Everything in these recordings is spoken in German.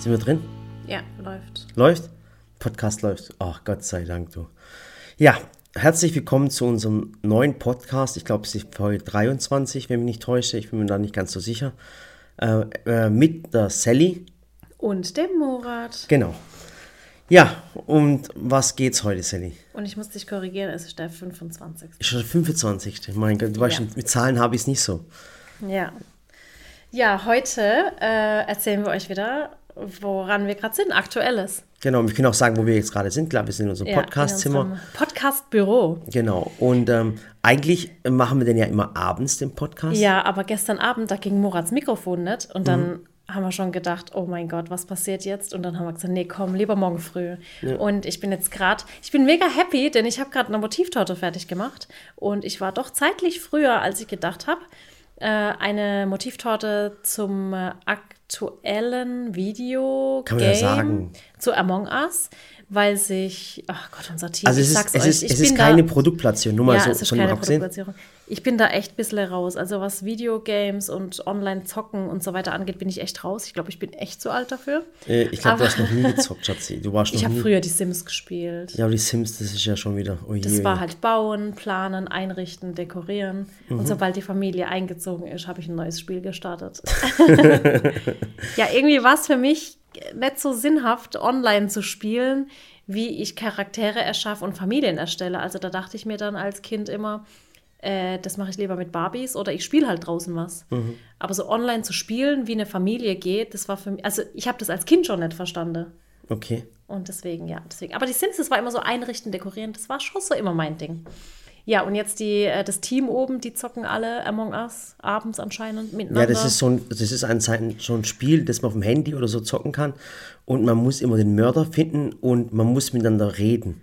Sind wir drin? Ja, läuft. Läuft? Podcast läuft. Ach, Gott sei Dank, du. Ja, herzlich willkommen zu unserem neuen Podcast. Ich glaube, es ist Folge 23, wenn mich nicht täusche. Ich bin mir da nicht ganz so sicher. Äh, äh, mit der Sally. Und dem Murat. Genau. Ja, und was geht's heute, Sally? Und ich muss dich korrigieren, es ist der 25. Ist schon der 25. Mein Gott, du weißt Ja. schon, mit Zahlen habe ich es nicht so. Ja. Ja, heute äh, erzählen wir euch wieder, woran wir gerade sind, Aktuelles. Genau, wir können auch sagen, wo wir jetzt gerade sind. Klar, wir sind in unserem Ja, Podcastzimmer. Podcast-Büro. Genau. Und ähm, eigentlich machen wir den ja immer abends, den Podcast. Ja, aber gestern Abend, da ging Murats Mikrofon nicht und dann haben wir schon gedacht, oh mein Gott, was passiert jetzt? Und dann haben wir gesagt, nee, komm, lieber morgen früh. Und ich bin jetzt gerade, ich bin mega happy, denn ich habe gerade eine Motivtorte fertig gemacht und ich war doch zeitlich früher, als ich gedacht habe. Äh, eine Motivtorte zum äh, aktuellen Video Kann man ja sagen. Zu Among Us, weil sich, ach Gott, unser Team, Also ich es ist, sag's es euch, ist, ich es bin ist da- keine Produktplatzierung, nur mal ja, so es ist keine. Produktplatzierung. Ich bin da echt ein bisschen raus. Also was Videogames und Online-Zocken und so weiter angeht, bin ich echt raus. Ich glaube, ich bin echt zu alt dafür. Äh, Ich glaube, du hast noch nie gezockt, Schatzi. Du warst noch Ich habe früher die Sims gespielt. Ja, aber die Sims, das ist ja schon wieder. Oh je, Das war halt bauen, planen, einrichten, dekorieren. Mhm. Und sobald die Familie eingezogen ist, habe ich ein neues Spiel gestartet. ja, irgendwie war es für mich nicht so sinnhaft, online zu spielen, wie ich Charaktere erschaffe und Familien erstelle. Also da dachte ich mir dann als Kind immer, äh, das mache ich lieber mit Barbies oder ich spiele halt draußen was. Mhm. Aber so online zu spielen, wie eine Familie geht, das war für mich, also ich habe das als Kind schon nicht verstanden. Okay. Und deswegen, ja, deswegen. Aber die Sims, das war immer so einrichten, dekorieren, das war schon so immer mein Ding. Ja, und jetzt die, äh, das Team oben, die zocken alle Among Us abends anscheinend miteinander. Ja, das ist so ein, das ist ein, so ein Spiel, das man auf dem Handy oder so zocken kann. Und man muss immer den Mörder finden und man muss miteinander reden.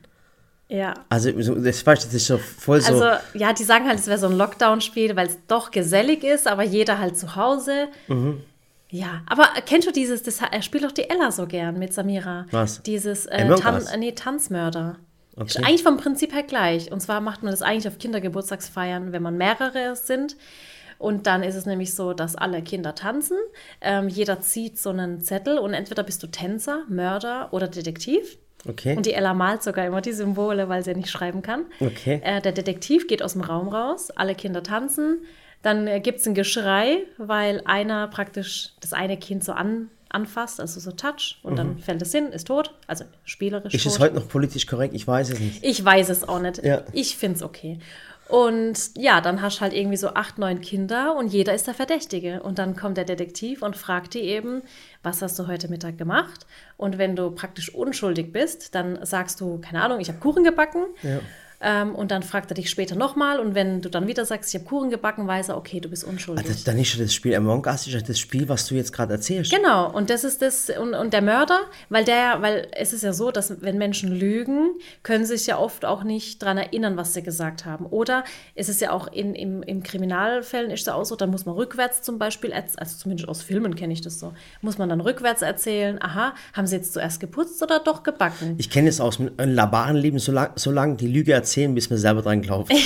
Ja. Also, so- das das ist so voll so. Also, ja, die sagen halt, es wäre so ein Lockdown-Spiel, weil es doch gesellig ist, aber jeder halt zu Hause. Mhm. Ja, aber kennst du dieses, das er spielt doch die Ella so gern mit Samira. Was? Dieses äh, Tan äh, nee, Tanzmörder. Ist Okay. eigentlich vom Prinzip her gleich. Und zwar macht man das eigentlich auf Kindergeburtstagsfeiern, wenn man mehrere sind. Und dann ist es nämlich so, dass alle Kinder tanzen. Ähm, jeder zieht so einen Zettel und entweder bist du Tänzer, Mörder oder Detektiv. okay. Und die Ella malt sogar immer die Symbole, weil sie ja nicht schreiben kann. Okay. Äh, der Detektiv geht aus dem Raum raus, alle Kinder tanzen. Dann äh, gibt es ein Geschrei, weil einer praktisch das eine Kind so an, anfasst, also so Touch, und dann fällt es hin, ist tot, also spielerisch Mhm. ist tot. es heute noch politisch korrekt? Ich weiß es nicht. Ich weiß es auch nicht. Ja. Ich finde es okay. Und ja, dann hast du halt irgendwie so acht, neun Kinder und jeder ist der Verdächtige. Und dann kommt der Detektiv und fragt die eben, was hast du heute Mittag gemacht? Und wenn du praktisch unschuldig bist, dann sagst du, keine Ahnung, ich habe Kuchen gebacken. Ja. Ähm, und dann fragt er dich später nochmal. Und wenn du dann wieder sagst, ich habe Kuchen gebacken, weiß er, okay, du bist unschuldig. Ah, das, dann ist ja das Spiel Among Us, ist ja das Spiel, was du jetzt gerade erzählst. Genau, und das ist das, und, und der Mörder, weil der, weil es ist ja so, dass wenn Menschen lügen, können sie sich ja oft auch nicht daran erinnern, was sie gesagt haben. Oder es ist ja auch in, im, im Kriminalfällen ist es auch so, dann muss man rückwärts zum Beispiel, also zumindest aus Filmen kenne ich das so, muss man dann rückwärts erzählen, aha, haben sie jetzt zuerst geputzt oder doch gebacken? Ich kenne es aus dem Labarenleben, so lange so lang die Lüge erzählen, bis man selber dran glaubt.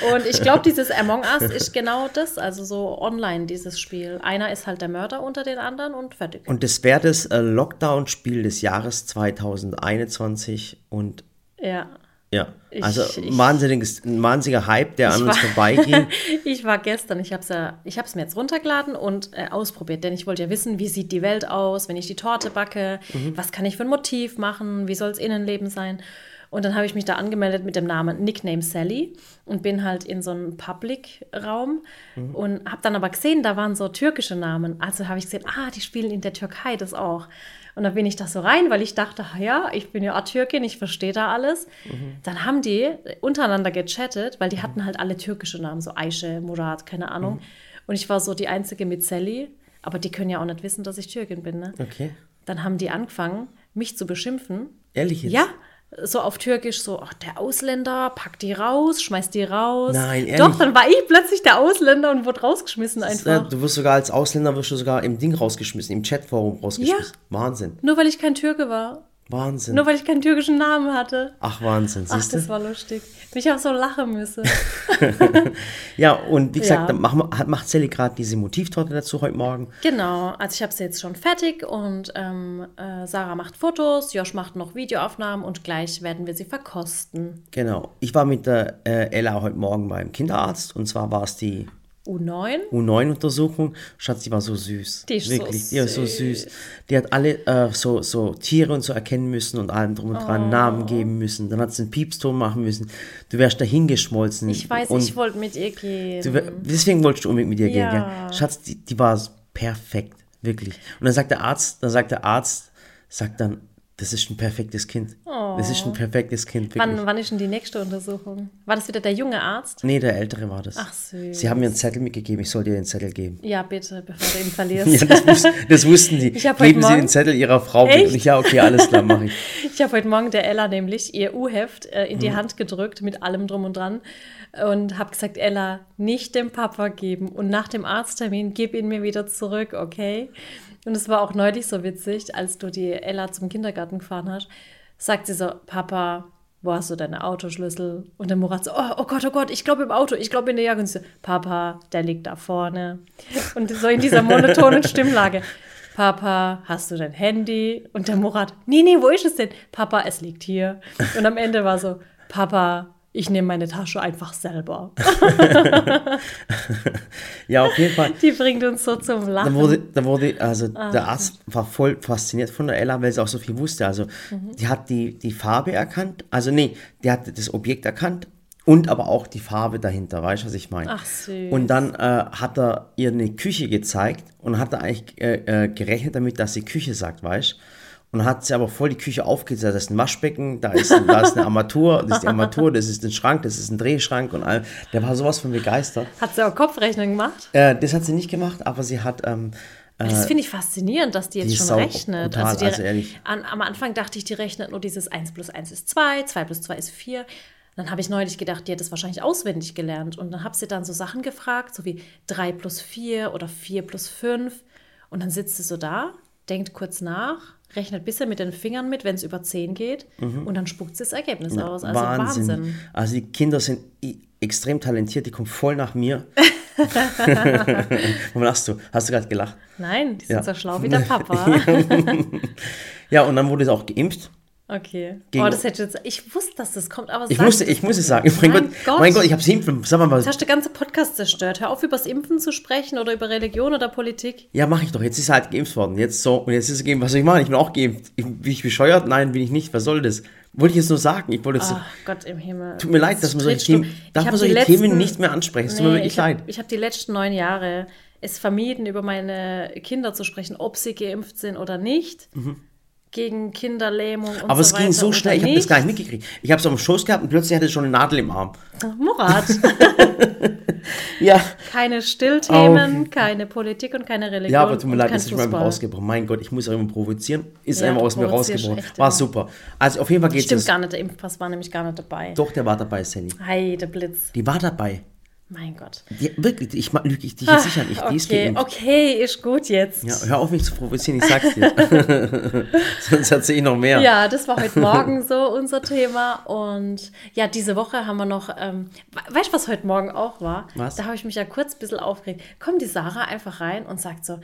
Und ich glaube, dieses Among Us ist genau das, also so online dieses Spiel. Einer ist halt der Mörder unter den anderen und fertig. Und das wäre das äh, Lockdown-Spiel des Jahres 2021 und ja. ja, also ich- wahnsinniges, ein wahnsinniger Hype, der an uns war- vorbeiging. ich war gestern, ich habe es ja, ich es mir jetzt runtergeladen und äh, ausprobiert, denn ich wollte ja wissen, wie sieht die Welt aus, wenn ich die Torte backe, was kann ich für ein Motiv machen, wie soll das Innenleben sein. Und dann habe ich mich da angemeldet mit dem Namen Nickname Sally und bin halt in so einem Public-Raum und habe dann aber gesehen, da waren so türkische Namen. Also habe ich gesehen, ah, die spielen in der Türkei das auch. Und dann bin ich da so rein, weil ich dachte, ja, ich bin ja auch Türkin, ich verstehe da alles. Dann haben die untereinander gechattet, weil die hatten halt alle türkische Namen, so Aische, Murat, keine Ahnung. Und ich war so die Einzige mit Sally, aber die können ja auch nicht wissen, dass ich Türkin bin. Ne? Okay. Dann haben die angefangen, mich zu beschimpfen. Ehrlich jetzt? Ja, so auf Türkisch, so, ach, der Ausländer, packt die raus, schmeißt die raus. Nein, ehrlich? Doch, dann war ich plötzlich der Ausländer und wurde rausgeschmissen Ja, einfach. du wirst sogar als Ausländer wirst du sogar im Ding rausgeschmissen, im Chatforum rausgeschmissen. Wahnsinn. Nur weil ich kein Türke war. Wahnsinn. Nur weil ich keinen türkischen Namen hatte. Ach, Wahnsinn, Ach, du? das war lustig. Ich habe so lachen müssen. Ja, und wie gesagt, Ja. hat- macht Sally gerade diese Motivtorte dazu heute Morgen. Genau, also ich habe sie jetzt schon fertig und ähm, äh, Sarah macht Fotos, Josh macht noch Videoaufnahmen und gleich werden wir sie verkosten. Genau. Ich war mit der äh, Ella heute Morgen beim Kinderarzt und zwar war es die U9. U9-Untersuchung. Schatz, die war so süß. Die ist so Wirklich, die war so süß. süß. Die hat alle äh, so, so Tiere und so erkennen müssen und allem drum und dran Oh. Namen geben müssen. Dann hat sie einen Piepston machen müssen. Du wärst dahin geschmolzen. Ich weiß, und ich wollte mit ihr gehen. du deswegen wolltest du unbedingt mit ihr Ja. gehen. Gell? Schatz, die, die war perfekt. Wirklich. Und dann sagt der Arzt, dann sagt der Arzt, sagt dann, das ist ein perfektes Kind. Das ist ein perfektes Kind, wirklich. wann, wann ist denn die nächste Untersuchung? War das wieder der junge Arzt? Nee, der Ältere war das. Ach, süß. Sie haben mir einen Zettel mitgegeben, ich soll dir den Zettel geben. Ja, bitte, bevor du ihn verlierst. Ja, das, wus das wussten die. Ich Geben Sie den Zettel Ihrer Frau. Echt? Und ich, ja, okay, alles klar, mache ich. Ich habe heute Morgen der Ella nämlich ihr U-Heft äh, in die Mhm. Hand gedrückt mit allem drum und dran und habe gesagt, Ella, nicht dem Papa geben und nach dem Arzttermin gib ihn mir wieder zurück, okay? Und es war auch neulich so witzig, als du die Ella zum Kindergarten gefahren hast, sagt sie so, Papa, wo hast du deine Autoschlüssel? Und der Murat so, oh, oh Gott, oh Gott, ich glaube im Auto, ich glaube in der Jacke. Und sie so, Papa, der liegt da vorne. Und so in dieser monotonen Stimmlage. Papa, hast du dein Handy? Und der Murat, nee, nee, wo ist es denn? Papa, es liegt hier. Und am Ende war so, Papa, ich nehme meine Tasche einfach selber. Ja, auf jeden Fall. Die bringt uns so zum Da Lachen. wurde, da wurde, also Ah, der Arzt war voll fasziniert von der Ella, weil sie auch so viel wusste. Also, Mhm. die hat die, die Farbe erkannt, also nee, die hat das Objekt erkannt und aber auch die Farbe dahinter, weißt du, was ich meine? Ach, süß. Und dann äh, hat er ihr eine Küche gezeigt und hat er eigentlich äh, äh, gerechnet damit, dass sie Küche sagt, weißt du? Und dann hat sie aber voll die Küche aufgezeigt. Das ist ein Waschbecken, da ist, da ist eine Armatur, das ist die Armatur, das ist ein Schrank, das ist ein Drehschrank und all. Der war sowas von begeistert. Hat sie auch Kopfrechnen gemacht? Äh, das hat sie nicht gemacht, aber sie hat ähm, Das finde ich faszinierend, dass die jetzt die schon rechnet. brutal, die, also ehrlich. An, am Anfang dachte ich, die rechnet nur dieses 1 plus 1 ist 2, 2 plus 2 ist 4. Dann habe ich neulich gedacht, die hat das wahrscheinlich auswendig gelernt. Und dann habe sie dann so Sachen gefragt, so wie 3 plus 4 oder 4 plus 5. Und dann sitzt sie so da, denkt kurz nach, rechnet ein bisschen mit den Fingern mit, wenn es über 10 geht. Und dann spuckt sie das Ergebnis aus. Also Wahnsinn. Wahnsinn. Also die Kinder sind extrem talentiert, die kommen voll nach mir. Warum lachst du? Hast du gerade gelacht? Nein, die sind Ja. so schlau wie der Papa. Ja, und dann wurde es auch geimpft. Okay. Gegen- oh, das hätte jetzt, ich wusste, dass das kommt, aber Ich musste, ich muss es sagen. Mein, Mein Gott, Gott. mein Gott, ich habe es impfen. Sag mal, was. Jetzt hast du den ganzen Podcast zerstört. Hör auf, über das Impfen zu sprechen oder über Religion oder Politik. Ja, mache ich doch. Jetzt ist er halt geimpft worden. Jetzt so. Und jetzt ist es geimpft. Was soll ich machen? Ich bin auch geimpft. Ich, bin ich bescheuert? Nein, bin ich nicht. Was soll das? Wollte ich jetzt nur sagen. Ich wollte jetzt. Ach Gott im Himmel. Tut mir leid, dass man solche. Themen. Darf hab man solche letzten- Themen nicht mehr ansprechen? Es tut mir Nee, wirklich ich habe leid. ich hab die letzten neun Jahre es vermieden, über meine Kinder zu sprechen, ob sie geimpft sind oder nicht. Gegen Kinderlähmung und. Aber so es ging so schnell, ich habe das gar nicht mitgekriegt. Ich habe es auf dem Schoß gehabt und plötzlich hatte es schon eine Nadel im Arm. Murat, Ja. keine Stillthemen, keine Politik und keine Religion. Ja, aber tut mir leid, das ist mir rausgebrochen. Mein Gott, ich muss auch immer provozieren. Ist Ja, einfach aus mir rausgebrochen. War super. Also auf jeden Fall geht Stimmt es. gar nicht, der Impfpass war nämlich gar nicht dabei. Doch, der war dabei, Sally. Heide Blitz. Die war dabei. Mein Gott. Die, wirklich, ich lüge ich dich jetzt sicher nicht. Okay, geimpft. okay, ist gut jetzt. Ja, hör auf mich zu provozieren, ich sag's dir. Sonst erzähl ich noch mehr. Ja, das war heute Morgen so unser Thema. Und ja, diese Woche haben wir noch, ähm, we- weißt du, was heute Morgen auch war? Was? Da habe ich mich ja kurz ein bisschen aufgeregt. Kommt die Sarah einfach rein und sagt so,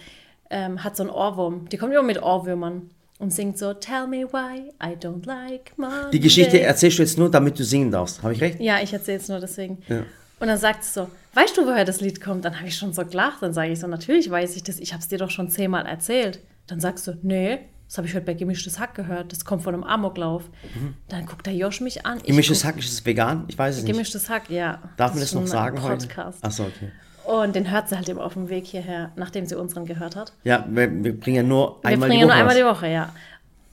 ähm, hat so einen Ohrwurm. Die kommt immer mit Ohrwürmern und singt so, Tell me why I don't like Monday. Die Geschichte erzählst du jetzt nur, damit du singen darfst. Habe ich recht? Ja, ich erzähle es nur deswegen. Ja. Und dann sagt sie so, weißt du, woher das Lied kommt? Dann habe ich schon so gelacht. Dann sage ich so, natürlich weiß ich das. Ich habe es dir doch schon zehnmal erzählt. Dann sagst du, nee, das habe ich heute bei Gemischtes Hack gehört. Das kommt von einem Amoklauf. Dann guckt der Josh mich an. Gemischtes Hack, ist es vegan? Ich weiß es nicht. Gemischtes Hack, ja. Darf man das noch sagen heute? Podcast. Achso, okay. Und den hört sie halt immer auf dem Weg hierher, nachdem sie unseren gehört hat. Ja, wir, wir bringen ja nur Wir einmal bringen die nur Woche einmal die Woche, ja.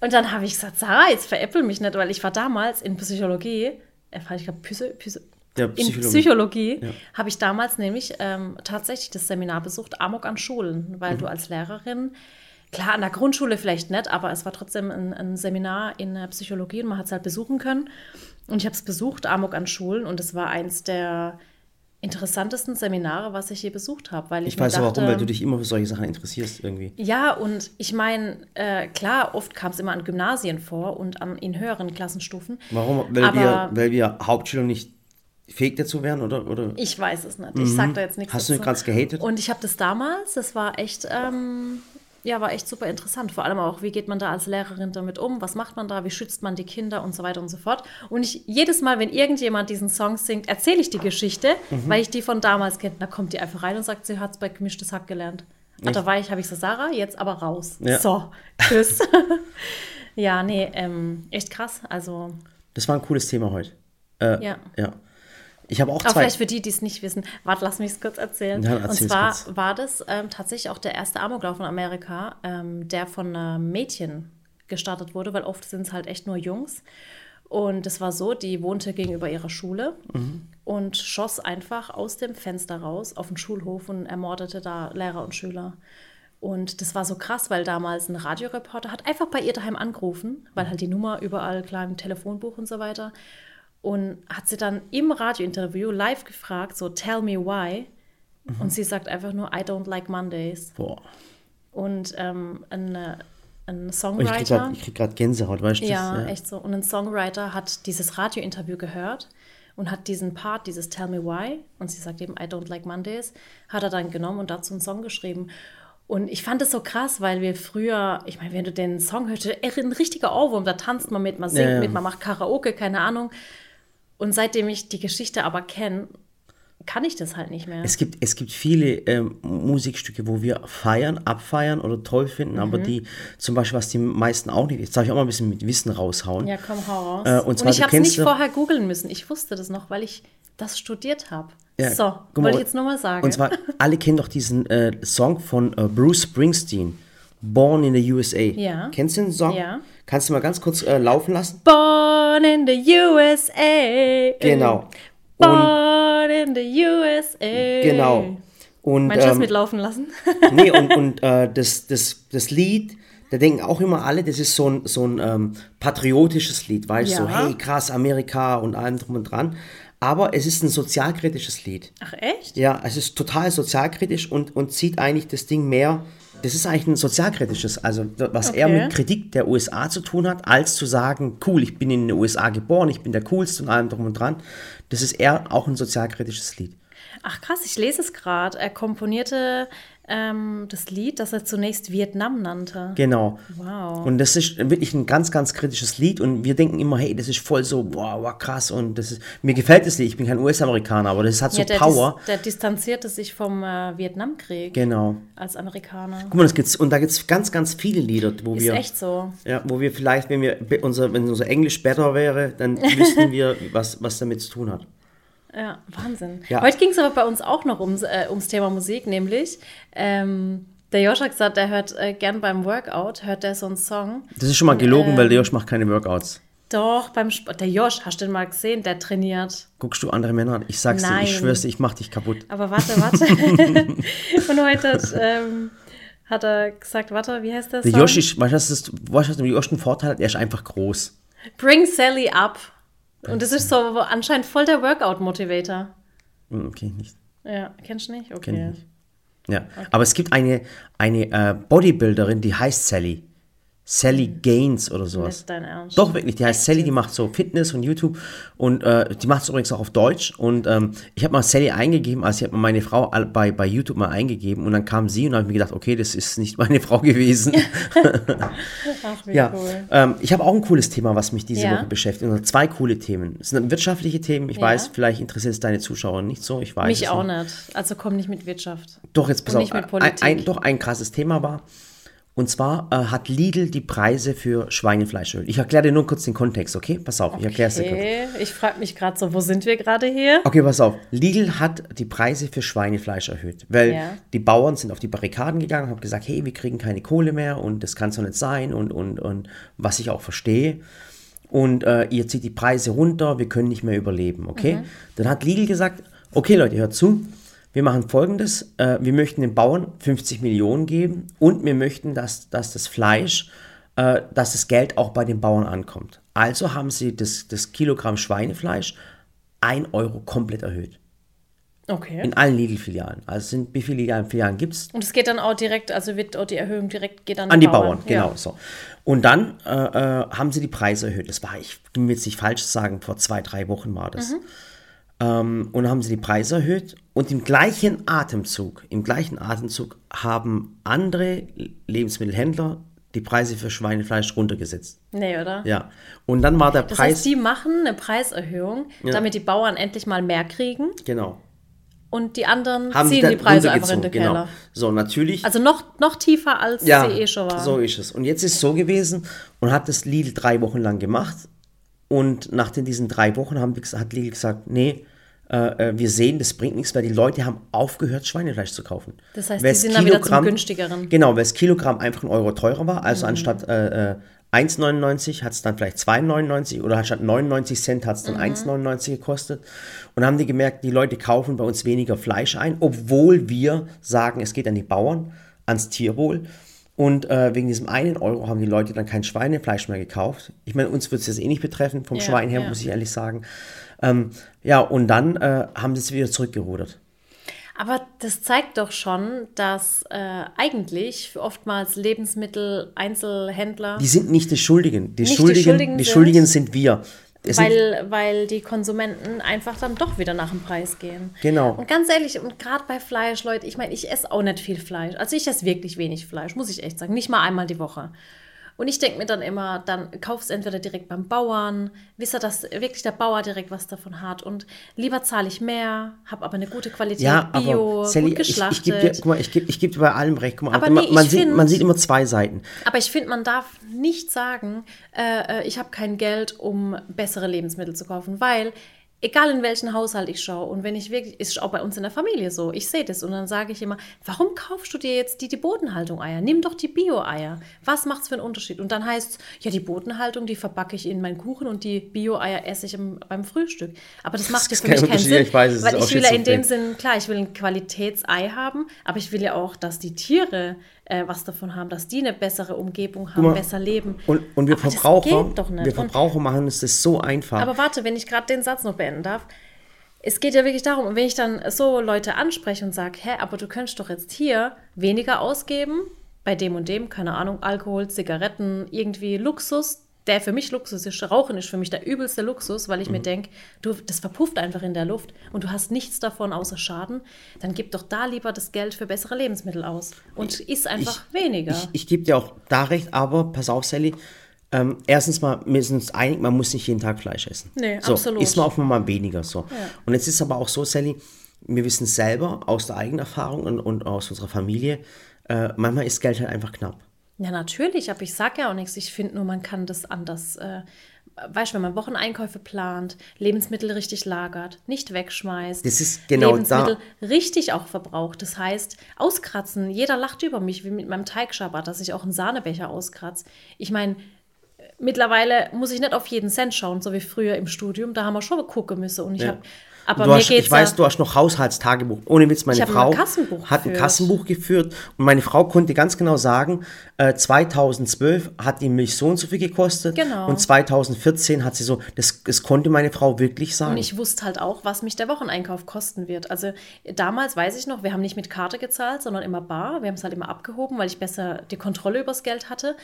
Und dann habe ich gesagt, Sarah, jetzt veräppel mich nicht, weil ich war damals in Psychologie, äh, ich glaube, Psy Psy Ja, in Psychologie. Psychologie habe ich damals nämlich ähm, tatsächlich das Seminar besucht, Amok an Schulen, weil Mhm. du als Lehrerin, klar, an der Grundschule vielleicht nicht, aber es war trotzdem ein, ein Seminar in Psychologie und man hat es halt besuchen können. Und ich habe es besucht, Amok an Schulen, und es war eins der interessantesten Seminare, was ich je besucht habe, weil ich, Ich weiß dachte, warum, weil du dich immer für solche Sachen interessierst irgendwie. ja, und ich meine, äh, klar, oft kam es immer an Gymnasien vor und an, in höheren Klassenstufen. Warum? Weil, Aber- wir, weil wir Hauptschüler nicht fähig dazu wären, oder? oder? Ich weiß es nicht. Ich sag da jetzt nichts Mhm. Hast du dazu. gerade gehatet? Und ich habe das damals, das war echt, ähm, ja, war echt super interessant. Vor allem auch, wie geht man da als Lehrerin damit um? Was macht man da? Wie schützt man die Kinder und so weiter und so fort? Und ich, jedes Mal, wenn irgendjemand diesen Song singt, erzähle ich die Geschichte, Mhm. weil ich die von damals kenne. Da kommt die einfach rein und sagt, sie hat es bei gemischtes Hack gelernt. Und da war ich, habe ich so, Sarah, jetzt aber raus. Ja. So, tschüss. ja, nee, ähm, echt krass. Also, Das war ein cooles Thema heute. Äh, ja. Ja. Ich habe auch Aber zwei. vielleicht für die, die es nicht wissen, warte, lass mich es kurz erzählen. Ja, und zwar kurz. war das ähm, tatsächlich auch der erste Amoklauf in Amerika, ähm, der von einem Mädchen gestartet wurde, weil oft sind es halt echt nur Jungs. Und es war so, die wohnte gegenüber ihrer Schule Mhm. und schoss einfach aus dem Fenster raus auf den Schulhof und ermordete da Lehrer und Schüler. Und das war so krass, weil damals ein Radioreporter hat einfach bei ihr daheim angerufen, weil halt die Nummer überall klar im Telefonbuch und so weiter. Und hat sie dann im Radiointerview live gefragt, so tell me why. Und sie sagt einfach nur, I don't like Mondays. Boah. Und ähm, ein, äh, ein Oh, Songwriter. grad- ich krieg gerade Gänsehaut, weißt du? das? Ja, echt so. Und ein Songwriter hat dieses Radiointerview gehört und hat diesen Part, dieses Tell Me Why, und sie sagt eben I don't like Mondays, hat er dann genommen und dazu einen Song geschrieben. Und ich fand es so krass, weil wir früher, ich meine, wenn du den Song hörst, ein richtiger Ohrwurm, da tanzt man mit, man singt Ja, ja. mit, man macht Karaoke, keine Ahnung. Und seitdem ich die Geschichte aber kenne, kann ich das halt nicht mehr. Es gibt, es gibt viele ähm, Musikstücke, wo wir feiern, abfeiern oder toll finden, aber Mhm. die, zum Beispiel, was die meisten auch nicht, jetzt darf ich auch mal ein bisschen mit Wissen raushauen. ja, komm, hau raus. Äh, und und, zwar, ich du habe es nicht vorher googeln müssen. Ich wusste das noch, weil ich das studiert habe. Ja, so, wollte ich jetzt nur mal sagen. Und zwar, alle kennen doch diesen äh, Song von äh, Bruce Springsteen, Born in the USA. Ja. Kennst du den Song? Ja. Kannst du mal ganz kurz äh, laufen lassen? Born in the USA. Genau. Born in the USA. Genau. Und, Meinst du das ähm, mitlaufen lassen? nee, und, und äh, das, das, das Lied, da denken auch immer alle, das ist so ein, so ein ähm, patriotisches Lied, weißt du, so, Ja. hey, krass, Amerika und allem drum und dran. Aber es ist ein sozialkritisches Lied. Ach, echt? Ja, es ist total sozialkritisch und, und zieht eigentlich das Ding mehr. Das ist eigentlich ein sozialkritisches, also was eher Okay. mit Kritik der USA zu tun hat, als zu sagen, cool, ich bin in den USA geboren, ich bin der Coolste und allem drum und dran. Das ist eher auch ein sozialkritisches Lied. Ach krass, ich lese es gerade. Er komponierte ähm, das Lied, das er zunächst Vietnam nannte. Genau. Wow. Und das ist wirklich ein ganz, ganz kritisches Lied und wir denken immer, hey, das ist voll so, wow, wow krass und das ist, mir gefällt das Lied, ich bin kein US-Amerikaner, aber das hat so ja, der, Power. dis der distanzierte sich vom äh, Vietnamkrieg Genau. als Amerikaner. Guck mal, das gibt's, und da gibt es ganz, ganz viele Lieder, wo Ist wir, echt so. ja, wo wir vielleicht, wenn wir, unser, wenn unser Englisch besser wäre, dann wüssten wir, was, was damit zu tun hat. Ja, Wahnsinn. Ja. Heute ging es aber bei uns auch noch ums, äh, ums Thema Musik, nämlich ähm, der Josh hat gesagt, der hört äh, gern beim Workout, hört der so einen Song. Das ist schon mal gelogen, Ähm. weil der Josh macht keine Workouts. Doch, beim Sport. Der Josh, hast du den mal gesehen? Der trainiert. Guckst du andere Männer an? Ich sag's dir, Nein. ich schwör's dir, ich mach dich kaputt. Aber warte, warte. Und heute hat, ähm, hat er gesagt, warte, wie heißt der Der? Josh ist, weißt du, was du, was der Josh einen Vorteil hat? Er ist einfach groß. Bring Sally up. Und das ist so anscheinend voll der Workout-Motivator. Hm, Okay, nicht. Ja, kennst du nicht? Okay. Kenn ich nicht. Ja, aber es gibt eine, eine äh, Bodybuilderin, die heißt Sally. Sally Gaines oder sowas. Nicht dein Ernst. Doch, wirklich, die heißt Sally, die macht so Fitness und YouTube und äh, die macht es übrigens auch auf Deutsch. Und ähm, ich habe mal Sally eingegeben, also ich habe mal meine Frau bei, bei YouTube mal eingegeben und dann kam sie und habe mir gedacht, okay, das ist nicht meine Frau gewesen. Ach, wie ja, cool. ähm, ich habe auch ein cooles Thema, was mich diese Ja. Woche beschäftigt. Oder zwei coole Themen. Es sind wirtschaftliche Themen. Ich Ja. weiß, vielleicht interessiert es deine Zuschauer nicht so. Ich weiß Mich auch nicht. Also komm nicht mit Wirtschaft. doch, jetzt pass Und auf. nicht mit Ein, Politik. ein, doch ein krasses Thema war. Und zwar äh, hat Lidl die Preise für Schweinefleisch erhöht. Ich erkläre dir nur kurz den Kontext, okay? Pass auf, ich erkläre es dir kurz. Okay, ich frage mich gerade so, wo sind wir gerade hier? Okay, pass auf. Lidl hat die Preise für Schweinefleisch erhöht, weil Ja. die Bauern sind auf die Barrikaden gegangen und haben gesagt, hey, wir kriegen keine Kohle mehr und das kann so nicht sein und, und, und was ich auch verstehe. Und äh, ihr zieht die Preise runter, wir können nicht mehr überleben, okay? Mhm. Dann hat Lidl gesagt, okay Leute, hört zu, wir machen folgendes, äh, wir möchten den Bauern 50 Millionen geben und wir möchten, dass, dass das Fleisch, äh, dass das Geld auch bei den Bauern ankommt. Also haben sie das, das Kilogramm Schweinefleisch 1 Euro komplett erhöht. Okay. In allen Lidl-Filialen. Also sind, wie viele Lidl-Filialen gibt es? Und es geht dann auch direkt, also wird auch die Erhöhung direkt geht dann An die Bauern, Ja. genau so. Und dann äh, äh, haben sie die Preise erhöht. Das war, ich will jetzt nicht falsch sagen, vor zwei, drei Wochen war das. Ähm, und haben sie die Preise erhöht und im gleichen Atemzug, im gleichen Atemzug haben andere Lebensmittelhändler die Preise für Schweinefleisch runtergesetzt. Nee, oder? Ja. Und dann war der Das Preis. heißt, die machen eine Preiserhöhung, damit die Bauern endlich mal mehr kriegen genau. und die anderen Haben ziehen die Preise einfach in den genau. Keller. So, natürlich. Also noch, noch tiefer, als ja, sie eh schon waren. so ist es. Und jetzt ist es so gewesen und hat das Lidl drei Wochen lang gemacht. Und nach den, diesen drei Wochen haben, hat Lidl gesagt, nee, äh, äh, wir sehen, das bringt nichts, weil die Leute haben aufgehört, Schweinefleisch zu kaufen. Das heißt, Weil die sind dann wieder zum günstigeren. Genau, weil das Kilogramm einfach ein Euro teurer war. Mhm. Also anstatt äh, äh, 1,99 hat es dann vielleicht 2,99 oder anstatt 99 Cent hat es Mhm. dann 1,99 gekostet. Und haben die gemerkt, die Leute kaufen bei uns weniger Fleisch ein, obwohl wir sagen, es geht an die Bauern, ans Tierwohl. Und äh, wegen diesem einen Euro haben die Leute dann kein Schweinefleisch mehr gekauft. Ich meine, uns wird es jetzt eh nicht betreffen, vom Ja, Schwein her, ja. muss ich ehrlich sagen. Ähm, ja, und dann äh, haben sie es wieder zurückgerudert. Aber das zeigt doch schon, dass äh, eigentlich oftmals Lebensmittel-Einzelhändler, Die sind nicht die Schuldigen. Die, Nicht die Schuldigen, Schuldigen die sind- Schuldigen sind wir. Es sind, weil, weil die Konsumenten einfach dann doch wieder nach dem Preis gehen. Genau. Und ganz ehrlich, und gerade bei Fleisch, Leute, ich meine, ich esse auch nicht viel Fleisch. Also ich esse wirklich wenig Fleisch, muss ich echt sagen. Nicht mal einmal die Woche. Und ich denke mir dann immer, dann kaufst entweder direkt beim Bauern, wisst ihr, dass wirklich der Bauer direkt was davon hat. Und lieber zahle ich mehr, habe aber eine gute Qualität, ja, Bio, aber Sally, gut ich, geschlachtet. ich gebe dir, guck mal, ich gebe ich geb dir bei allem recht. Guck mal, Aber man, nee, man, ich sieht, find- man sieht immer zwei Seiten. Aber ich finde, man darf nicht sagen, äh, äh, ich habe kein Geld, um bessere Lebensmittel zu kaufen, weil egal in welchen Haushalt ich schaue und wenn ich wirklich, ist auch bei uns in der Familie so, ich sehe das und dann sage ich immer, warum kaufst du dir jetzt die, die Bodenhaltung Eier? Nimm doch die Bio-Eier. Was macht es für einen Unterschied? Und dann heißt es, ja, die Bodenhaltung, die verbacke ich in meinen Kuchen und die Bio-Eier esse ich im, beim Frühstück. Aber das macht ja ist für mich keinen Sinn, ich weiß, weil ich will ja in dem. Sinn, klar, ich will ein Qualitätsei haben, aber ich will ja auch, dass die Tiere äh, was davon haben, dass die eine bessere Umgebung haben, mal, besser leben. Und, und wir Aber Verbraucher, wir Und- Verbraucher machen uns das so einfach. aber warte, wenn ich gerade den Satz noch beenden darf. Es geht ja wirklich darum, und wenn ich dann so Leute anspreche und sage, hä, aber du könntest doch jetzt hier weniger ausgeben, bei dem und dem, keine Ahnung, Alkohol, Zigaretten, irgendwie Luxus, der für mich Luxus ist, Rauchen ist für mich der übelste Luxus, weil ich Mhm. mir denke, du, das verpufft einfach in der Luft und du hast nichts davon außer Schaden, dann gib doch da lieber das Geld für bessere Lebensmittel aus und isst einfach weniger. Ich, ich gebe dir auch da recht, aber pass auf, Sally. Ähm, erstens mal, wir sind uns einig, man muss nicht jeden Tag Fleisch essen. Nee, so, absolut. Isst man auch mal weniger so. Und jetzt ist aber auch so, Sally, wir wissen selber aus der eigenen Erfahrung und, und aus unserer Familie, äh, manchmal ist Geld halt einfach knapp. Ja, natürlich, aber ich sage ja auch nichts. Ich finde nur, man kann das anders. Äh, weißt du, wenn man Wocheneinkäufe plant, Lebensmittel richtig lagert, nicht wegschmeißt. Das ist genau Lebensmittel richtig auch verbraucht. Das heißt, auskratzen. Jeder lacht über mich, wie mit meinem Teigschaber, dass ich auch einen Sahnebecher auskratze. Ich meine, mittlerweile muss ich nicht auf jeden Cent schauen, so wie früher im Studium. Da haben wir schon gucken müssen. Und ich Ja. habe. Aber du mir hast, geht's ich weiß, ja, du hast noch Haushaltstagebuch. Ohne Witz, meine Frau ein hat ein. Kassenbuch geführt und meine Frau konnte ganz genau sagen, äh, 2012 hat die Milch so und so viel gekostet Genau. und 2014 hat sie so, das, das konnte meine Frau wirklich sagen. Und ich wusste halt auch, was mich der Wocheneinkauf kosten wird. Also damals weiß ich noch, wir haben nicht mit Karte gezahlt, sondern immer bar. Wir haben es halt immer abgehoben, weil ich besser die Kontrolle übers Geld hatte.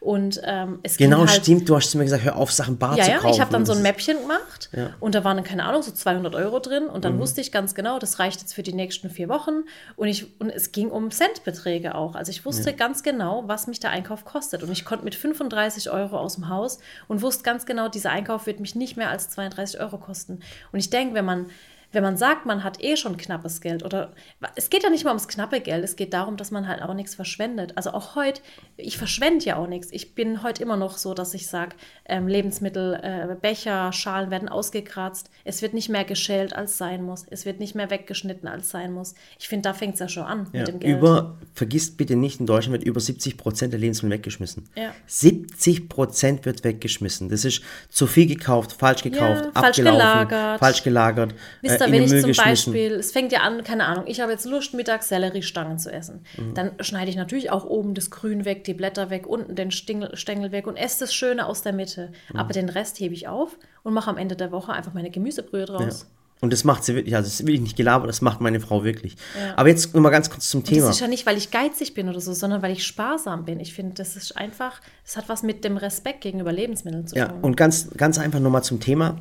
Und ähm, es genau, halt, stimmt, du hast zu mir gesagt, hör auf, Sachen bar Ja, zu ja, kaufen. ich habe dann so ein Mäppchen gemacht und da waren dann, keine Ahnung, so 200 Euro drin und Mhm. dann wusste ich ganz genau, das reicht jetzt für die nächsten vier Wochen und, ich, und es ging um Centbeträge auch. Also ich wusste ganz genau, was mich der Einkauf kostet und ich konnte mit 35 Euro aus dem Haus und wusste ganz genau, dieser Einkauf wird mich nicht mehr als 32 Euro kosten. Und ich denke, wenn man wenn man sagt, man hat eh schon knappes Geld oder es geht ja nicht mal ums knappe Geld, es geht darum, dass man halt auch nichts verschwendet. Also auch heute, ich verschwende ja auch nichts. Ich bin heute immer noch so, dass ich sage, ähm, Lebensmittel, äh, Becher, Schalen werden ausgekratzt. Es wird nicht mehr geschält, als sein muss. Es wird nicht mehr weggeschnitten, als sein muss. Ich finde, da fängt es ja schon an Ja, mit dem Geld. über, vergisst bitte nicht, in Deutschland wird über 70 Prozent der Lebensmittel weggeschmissen. Ja. 70 Prozent wird weggeschmissen. Das ist zu viel gekauft, falsch gekauft, falsch abgelaufen, gelagert. falsch gelagert, Wisst in wenn ich zum. Beispiel, es fängt ja an, keine Ahnung, ich habe jetzt Lust, mittags Selleriestangen zu essen. Mhm. Dann schneide ich natürlich auch oben das Grün weg, die Blätter weg, unten den Stingel, Stängel weg und esse das Schöne aus der Mitte. Mhm. Aber den Rest hebe ich auf und mache am Ende der Woche einfach meine Gemüsebrühe draus. Und das macht sie wirklich, also das will ich nicht gelabert, das macht meine Frau wirklich. Ja. Aber jetzt nochmal ganz kurz zum und Thema. Das ist ja nicht, weil ich geizig bin oder so, sondern weil ich sparsam bin. Ich finde, das ist einfach, das hat was mit dem Respekt gegenüber Lebensmitteln zu ja, tun. und ganz, ganz einfach nochmal zum Thema.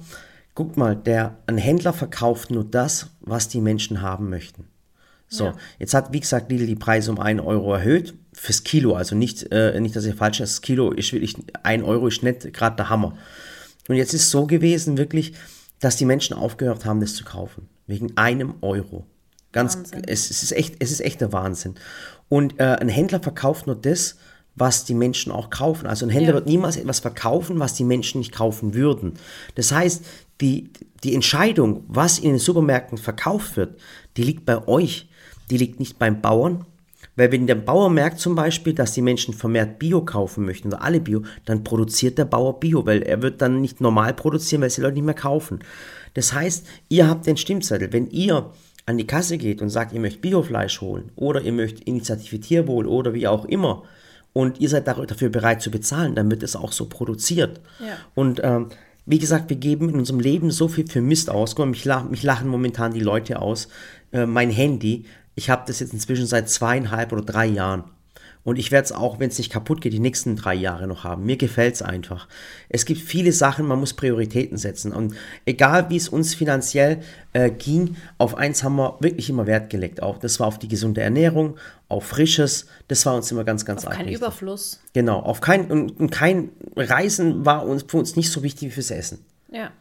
Guck mal, der, ein Händler verkauft nur das, was die Menschen haben möchten. So, ja. jetzt hat, wie gesagt, Lidl die Preise um 1 Euro erhöht. Fürs Kilo, also nicht, äh, nicht dass ihr falsch ist, das Kilo ist wirklich, 1 Euro ist nicht gerade der Hammer. Und jetzt ist es so gewesen, wirklich, dass die Menschen aufgehört haben, das zu kaufen. Wegen einem Euro. Ganz, es, es, ist echt, es ist echt der Wahnsinn. Und äh, ein Händler verkauft nur das, was die Menschen auch kaufen. Also ein Händler ja. wird niemals etwas verkaufen, was die Menschen nicht kaufen würden. Das heißt, die, die Entscheidung, was in den Supermärkten verkauft wird, die liegt bei euch. Die liegt nicht beim Bauern, weil wenn der Bauer merkt zum Beispiel, dass die Menschen vermehrt Bio kaufen möchten oder alle Bio, dann produziert der Bauer Bio, weil er wird dann nicht normal produzieren, weil es die Leute nicht mehr kaufen. Das heißt, ihr habt den Stimmzettel. Wenn ihr an die Kasse geht und sagt, ihr möchtet Biofleisch holen oder ihr möchtet Initiative Tierwohl oder wie auch immer und ihr seid dafür bereit zu bezahlen, dann wird es auch so produziert. Ja. Und ähm, wie gesagt, wir geben in unserem Leben so viel für Mist aus. Guck mal, mich, lach, mich lachen momentan die Leute aus. Äh, mein Handy, ich habe das jetzt inzwischen seit zweieinhalb oder drei Jahren. Und ich werde es auch, wenn es nicht kaputt geht, die nächsten drei Jahre noch haben. Mir gefällt es einfach. Es gibt viele Sachen, man muss Prioritäten setzen. Und egal wie es uns finanziell äh, ging, auf eins haben wir wirklich immer Wert gelegt. Auch das war auf die gesunde Ernährung, auf Frisches. Das war uns immer ganz, ganz auf Kein Überfluss. Genau, auf kein, und, und kein Reisen war uns, für uns nicht so wichtig wie fürs Essen. Ja.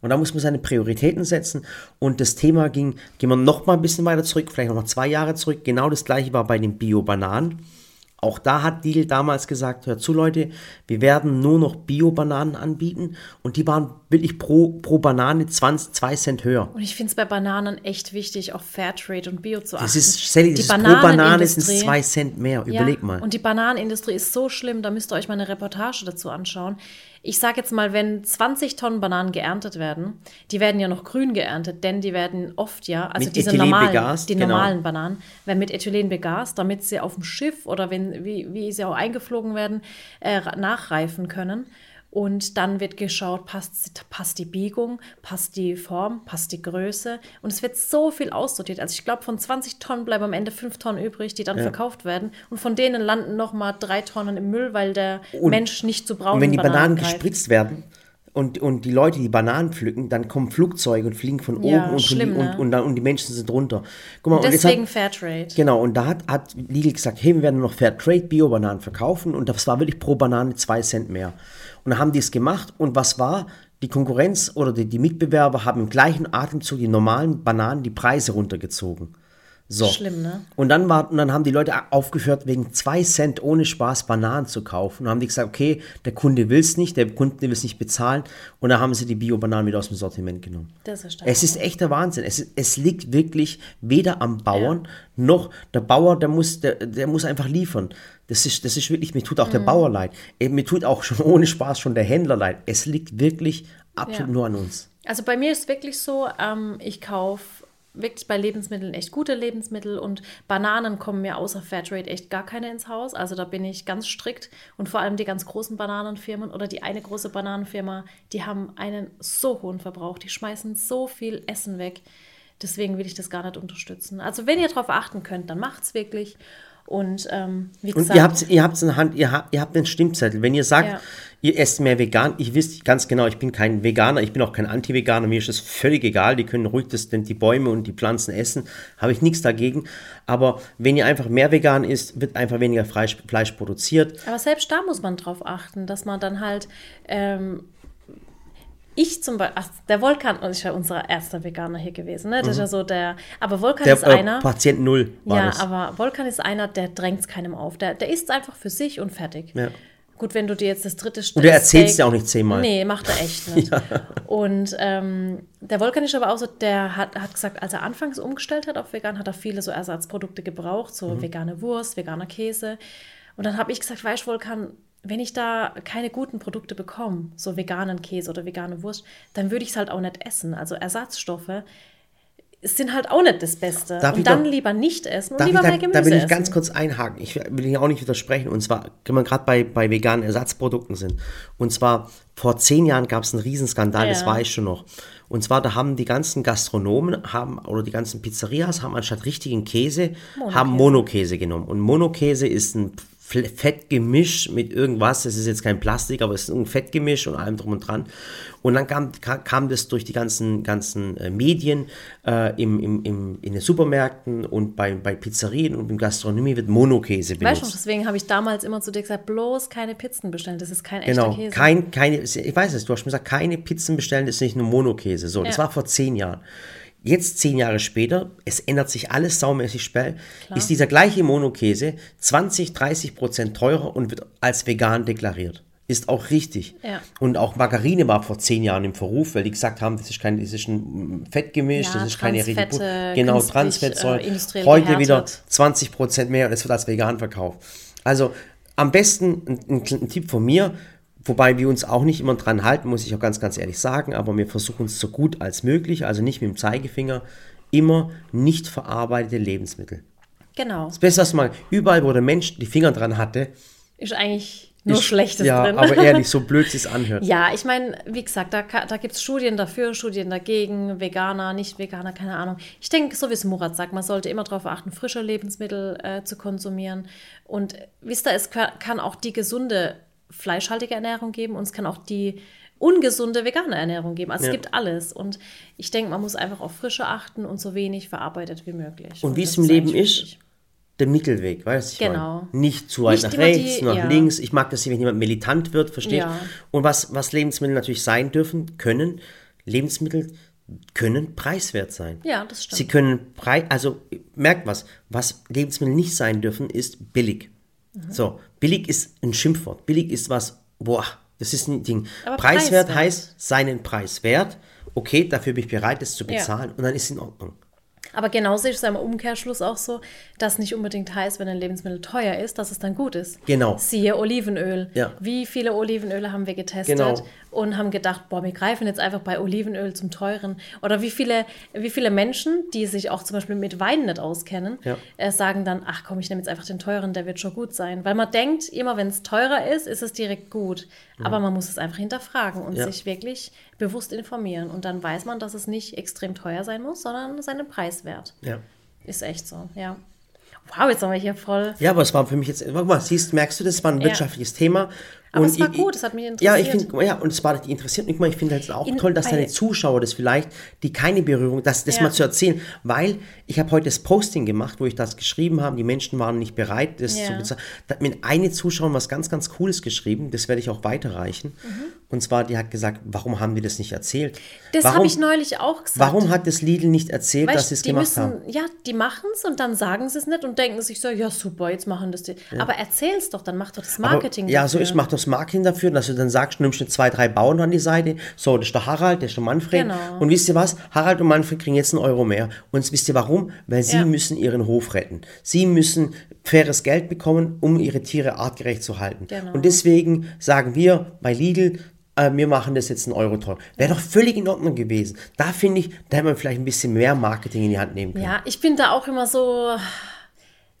Und da muss man seine Prioritäten setzen. Und das Thema ging, gehen wir noch mal ein bisschen weiter zurück, vielleicht noch mal zwei Jahre zurück. Genau das gleiche war bei den Bio-Bananen. Auch da hat Lidl damals gesagt, hört zu Leute, wir werden nur noch Bio-Bananen anbieten und die waren wirklich pro, pro Banane 20, 2 Cent höher. Und ich finde es bei Bananen echt wichtig, auf Fairtrade und Bio zu achten. Das ist, Sally, das ist pro Banane sind 2 Cent mehr, überleg ja, mal. Und die Bananenindustrie ist so schlimm, da müsst ihr euch mal eine Reportage dazu anschauen ich sage jetzt mal, wenn 20 Tonnen Bananen geerntet werden, die werden ja noch grün geerntet, denn die werden oft ja, also mit diese Ethylen normalen, begast, die genau. normalen Bananen, werden mit Ethylen begast, damit sie auf dem Schiff oder wenn, wie, wie sie auch eingeflogen werden, äh, nachreifen können. Und dann wird geschaut, passt, passt die Biegung, passt die Form, passt die Größe. Und es wird so viel aussortiert. Also ich glaube, von 20 Tonnen bleiben am Ende 5 Tonnen übrig, die dann ja. verkauft werden. Und von denen landen nochmal 3 Tonnen im Müll, weil der und, Mensch nicht zu braunen Und wenn die Bananen, Bananen gespritzt werden, und, und die Leute, die Bananen pflücken, dann kommen Flugzeuge und fliegen von ja, oben und, schlimm, und, ne? und, dann, und die Menschen sind drunter. Guck mal, und deswegen hat, Fairtrade. Genau, und da hat, hat Lidl gesagt, hey, wir werden noch Fairtrade Bio-Bananen verkaufen und das war wirklich pro Banane 2 Cent mehr. Und dann haben die es gemacht und was war? Die Konkurrenz oder die, die Mitbewerber haben im gleichen Atemzug die normalen Bananen die Preise runtergezogen. So. Schlimm, ne? Und dann, war, und dann haben die Leute aufgehört, wegen zwei Cent ohne Spaß Bananen zu kaufen. Und haben die gesagt, okay, der Kunde will es nicht, der Kunde will es nicht bezahlen. Und dann haben sie die Bio-Bananen wieder aus dem Sortiment genommen. Das ist es ist echt der Wahnsinn. Es, es liegt wirklich weder am Bauern, ja. noch der Bauer, der muss, der, der muss einfach liefern. Das ist, das ist wirklich, mir tut auch mhm. der Bauer leid. Äh, mir tut auch schon ohne Spaß schon der Händler leid. Es liegt wirklich absolut ja. nur an uns. Also bei mir ist wirklich so, ähm, ich kaufe wirklich bei Lebensmitteln echt gute Lebensmittel und Bananen kommen mir außer Fairtrade echt gar keine ins Haus. Also da bin ich ganz strikt und vor allem die ganz großen Bananenfirmen oder die eine große Bananenfirma, die haben einen so hohen Verbrauch, die schmeißen so viel Essen weg. Deswegen will ich das gar nicht unterstützen. Also wenn ihr darauf achten könnt, dann macht es wirklich. Und ähm, wie gesagt. Und ihr habt ihr habt in der Hand, ihr habt, ihr habt den Stimmzettel. Wenn ihr sagt, ja. ihr esst mehr vegan, ich wisst ganz genau, ich bin kein Veganer, ich bin auch kein Anti-Veganer, mir ist es völlig egal, die können ruhig das, denn die Bäume und die Pflanzen essen, habe ich nichts dagegen. Aber wenn ihr einfach mehr vegan isst, wird einfach weniger Fleisch, Fleisch produziert. Aber selbst da muss man drauf achten, dass man dann halt ähm, ich zum Beispiel, ach, der Volkan ist ja unser erster Veganer hier gewesen, ne? Das mhm. ist ja so der, aber Volkan der, ist äh, einer. Patient Null war Ja, das. aber Volkan ist einer, der drängt es keinem auf. Der, der isst einfach für sich und fertig. Ja. Gut, wenn du dir jetzt das dritte Steak... Und der erzählt es ja auch nicht zehnmal. Nee, macht er echt nicht. ja. Und ähm, der Volkan ist aber auch so, der hat, hat gesagt, als er anfangs umgestellt hat auf vegan, hat er viele so Ersatzprodukte gebraucht, so mhm. vegane Wurst, veganer Käse. Und dann habe ich gesagt, weißt du, Volkan, wenn ich da keine guten Produkte bekomme, so veganen Käse oder vegane Wurst, dann würde ich es halt auch nicht essen. Also Ersatzstoffe sind halt auch nicht das Beste. Darf und dann doch, lieber nicht essen und lieber da, mehr Gemüse Da will ich essen. ganz kurz einhaken. Ich will Ihnen auch nicht widersprechen. Und zwar, wenn wir gerade bei, bei veganen Ersatzprodukten sind. Und zwar, vor zehn Jahren gab es einen Riesenskandal, ja. das war ich schon noch. Und zwar, da haben die ganzen Gastronomen haben, oder die ganzen Pizzerias haben anstatt richtigen Käse, Monokäse. haben Monokäse genommen. Und Monokäse ist ein Fettgemisch mit irgendwas, das ist jetzt kein Plastik, aber es ist ein Fettgemisch und allem drum und dran. Und dann kam, ka- kam das durch die ganzen, ganzen äh, Medien äh, im, im, im, in den Supermärkten und bei, bei Pizzerien und in Gastronomie wird Monokäse Weißt du, benutzt. deswegen habe ich damals immer zu dir gesagt, bloß keine Pizzen bestellen, das ist kein echter Genau, Käse. kein, keine, ich weiß es, du hast schon gesagt, keine Pizzen bestellen, das ist nicht nur Monokäse. So, das Ja. war vor zehn Jahren. Jetzt, zehn Jahre später, es ändert sich alles saumäßig schnell, ist dieser gleiche Monokäse 20, 30 Prozent teurer und wird als vegan deklariert. Ist auch richtig. Ja. Und auch Margarine war vor zehn Jahren im Verruf, weil die gesagt haben, das ist kein, das ist ein Fettgemisch, Ja, das ist keine richtige Genau, Transfettsäure. äh, Heute wieder gehärtet. 20 Prozent mehr und es wird als vegan verkauft. Also am besten ein, ein, ein Tipp von mir, wobei wir uns auch nicht immer dran halten, muss ich auch ganz, ganz ehrlich sagen, aber wir versuchen es so gut als möglich, also nicht mit dem Zeigefinger, immer nicht verarbeitete Lebensmittel. Genau. Das Beste, was man überall, wo der Mensch die Finger dran hatte, Ist eigentlich nur ist, Schlechtes ja, drin. aber ehrlich, so blöd es anhört. Ja, ich meine, wie gesagt, da, da gibt es Studien dafür, Studien dagegen, Veganer, nicht Veganer, keine Ahnung. Ich denke, so wie es Murat sagt, man sollte immer darauf achten, frische Lebensmittel äh, zu konsumieren. Und wisst ihr, es ka- kann auch die gesunde fleischhaltige Ernährung geben und es kann auch die ungesunde vegane Ernährung geben. Also Ja. es gibt alles. Und ich denke, man muss einfach auf Frische achten und so wenig verarbeitet wie möglich. Und wie das es im Leben eigentlich ist, der Mittelweg, weißt du? Genau. Nicht zu weit Nicht nach rechts, die- nach ja. links. Ich mag das, wenn jemand militant wird, versteht? Ja. Und was, was Lebensmittel natürlich sein dürfen, können, Lebensmittel können preiswert sein. Ja, das stimmt. Sie können preis, also merkt was, was Lebensmittel nicht sein dürfen, ist billig. Mhm. So, billig ist ein Schimpfwort. Billig ist was, boah, das ist ein Ding. Aber preiswert, preiswert. heißt seinen Preis wert. Okay, dafür bin ich bereit, es zu Ja. bezahlen und dann ist es in Ordnung. Aber genauso ist es im Umkehrschluss auch so, dass nicht unbedingt heißt, wenn ein Lebensmittel teuer ist, dass es dann gut ist. Genau. Siehe Olivenöl. Ja. Wie viele Olivenöle haben wir getestet Genau. Und haben gedacht, boah, wir greifen jetzt einfach bei Olivenöl zum teuren. Oder wie viele, wie viele Menschen, die sich auch zum Beispiel mit Wein nicht auskennen, Ja. äh, sagen dann, ach komm, ich nehme jetzt einfach den teuren, der wird schon gut sein. Weil man denkt, immer wenn es teurer ist, ist es direkt gut. Aber man muss es einfach hinterfragen und Ja. sich wirklich bewusst informieren. Und dann weiß man, dass es nicht extrem teuer sein muss, sondern seinen Preis wert. Ja. Ist echt so, ja. Wow, jetzt sind wir hier voll. Ja, aber es war für mich jetzt, guck mal, siehst, merkst du, das war ein wirtschaftliches Thema. Aber Und es war ich- gut, es hat mich Ja, ich interessiert. finde, ja, und es war interessiert mich mal. Ich finde halt auch In- toll, dass deine Zuschauer das vielleicht, die keine Berührung, das, das Ja. mal zu erzählen, weil ich habe heute das Posting gemacht, wo ich das geschrieben habe. Die Menschen waren nicht bereit, das Ja. zu bezahlen. Da hat mir eine Zuschauerin was ganz, ganz Cooles geschrieben. Das werde ich auch weiterreichen. Und zwar, die hat gesagt, warum haben die das nicht erzählt? Mhm. Das habe ich neulich auch gesagt. Warum hat das Lidl nicht erzählt, Weißt, dass sie es gemacht müssen, haben? Ja, die machen es und dann sagen sie es nicht und denken sich so, ja super, jetzt machen das die. Aber erzähl's doch, dann mach doch das Marketing Aber, ja, so ich mache das Marketing dafür, dass du dann sagst, du nimmst dir zwei, drei Bauern an die Seite. So, das ist der Harald, das ist der Manfred. Genau. Und wisst ihr was? Harald und Manfred kriegen jetzt einen Euro mehr. Und wisst ihr warum? Weil sie Ja. müssen ihren Hof retten. Sie müssen faires Geld bekommen, um ihre Tiere artgerecht zu halten. Genau. Und deswegen sagen wir bei Lidl, äh, wir machen das jetzt einen Euro teuer. Wäre doch völlig in Ordnung gewesen. Da finde ich, da hätte man vielleicht ein bisschen mehr Marketing in die Hand nehmen können. Ja, ich bin da auch immer so.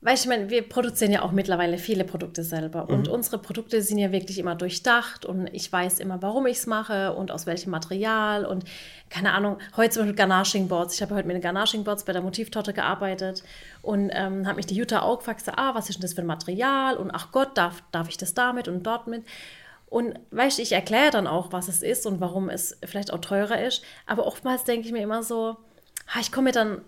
Weißt du, ich meine, wir produzieren ja auch mittlerweile viele Produkte selber. Und Mhm. unsere Produkte sind ja wirklich immer durchdacht und ich weiß immer, warum ich es mache und aus welchem Material und keine Ahnung. Heute zum Beispiel Ganashing Boards. Ich habe heute mit den Ganashing Boards bei der Motivtorte gearbeitet und ähm, habe mich die Jutta auch gefragt, ah, was ist denn das für ein Material? Und ach Gott, darf, darf ich das damit und dort mit? Und weißt du, ich erkläre dann auch, was es ist und warum es vielleicht auch teurer ist. Aber oftmals denke ich mir immer so, ha, ich komme mir dann,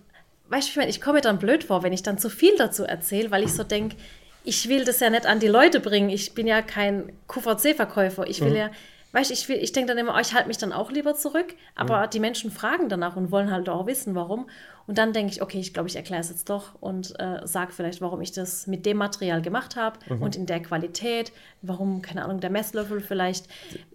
weißt du, ich, meine, ich komme mir dann blöd vor, wenn ich dann zu viel dazu erzähle, weil ich so denke, ich will das ja nicht an die Leute bringen. Ich bin ja kein QVC-Verkäufer. Ich will Mhm. ja, weißt du, ich, will- ich denke dann immer, oh, ich halte mich dann auch lieber zurück. Aber Mhm. die Menschen fragen danach und wollen halt auch wissen, warum. Und dann denke ich, okay, ich glaube, ich erkläre es jetzt doch und äh, sage vielleicht, warum ich das mit dem Material gemacht habe Mhm. und in der Qualität, warum, keine Ahnung, der Messlöffel vielleicht.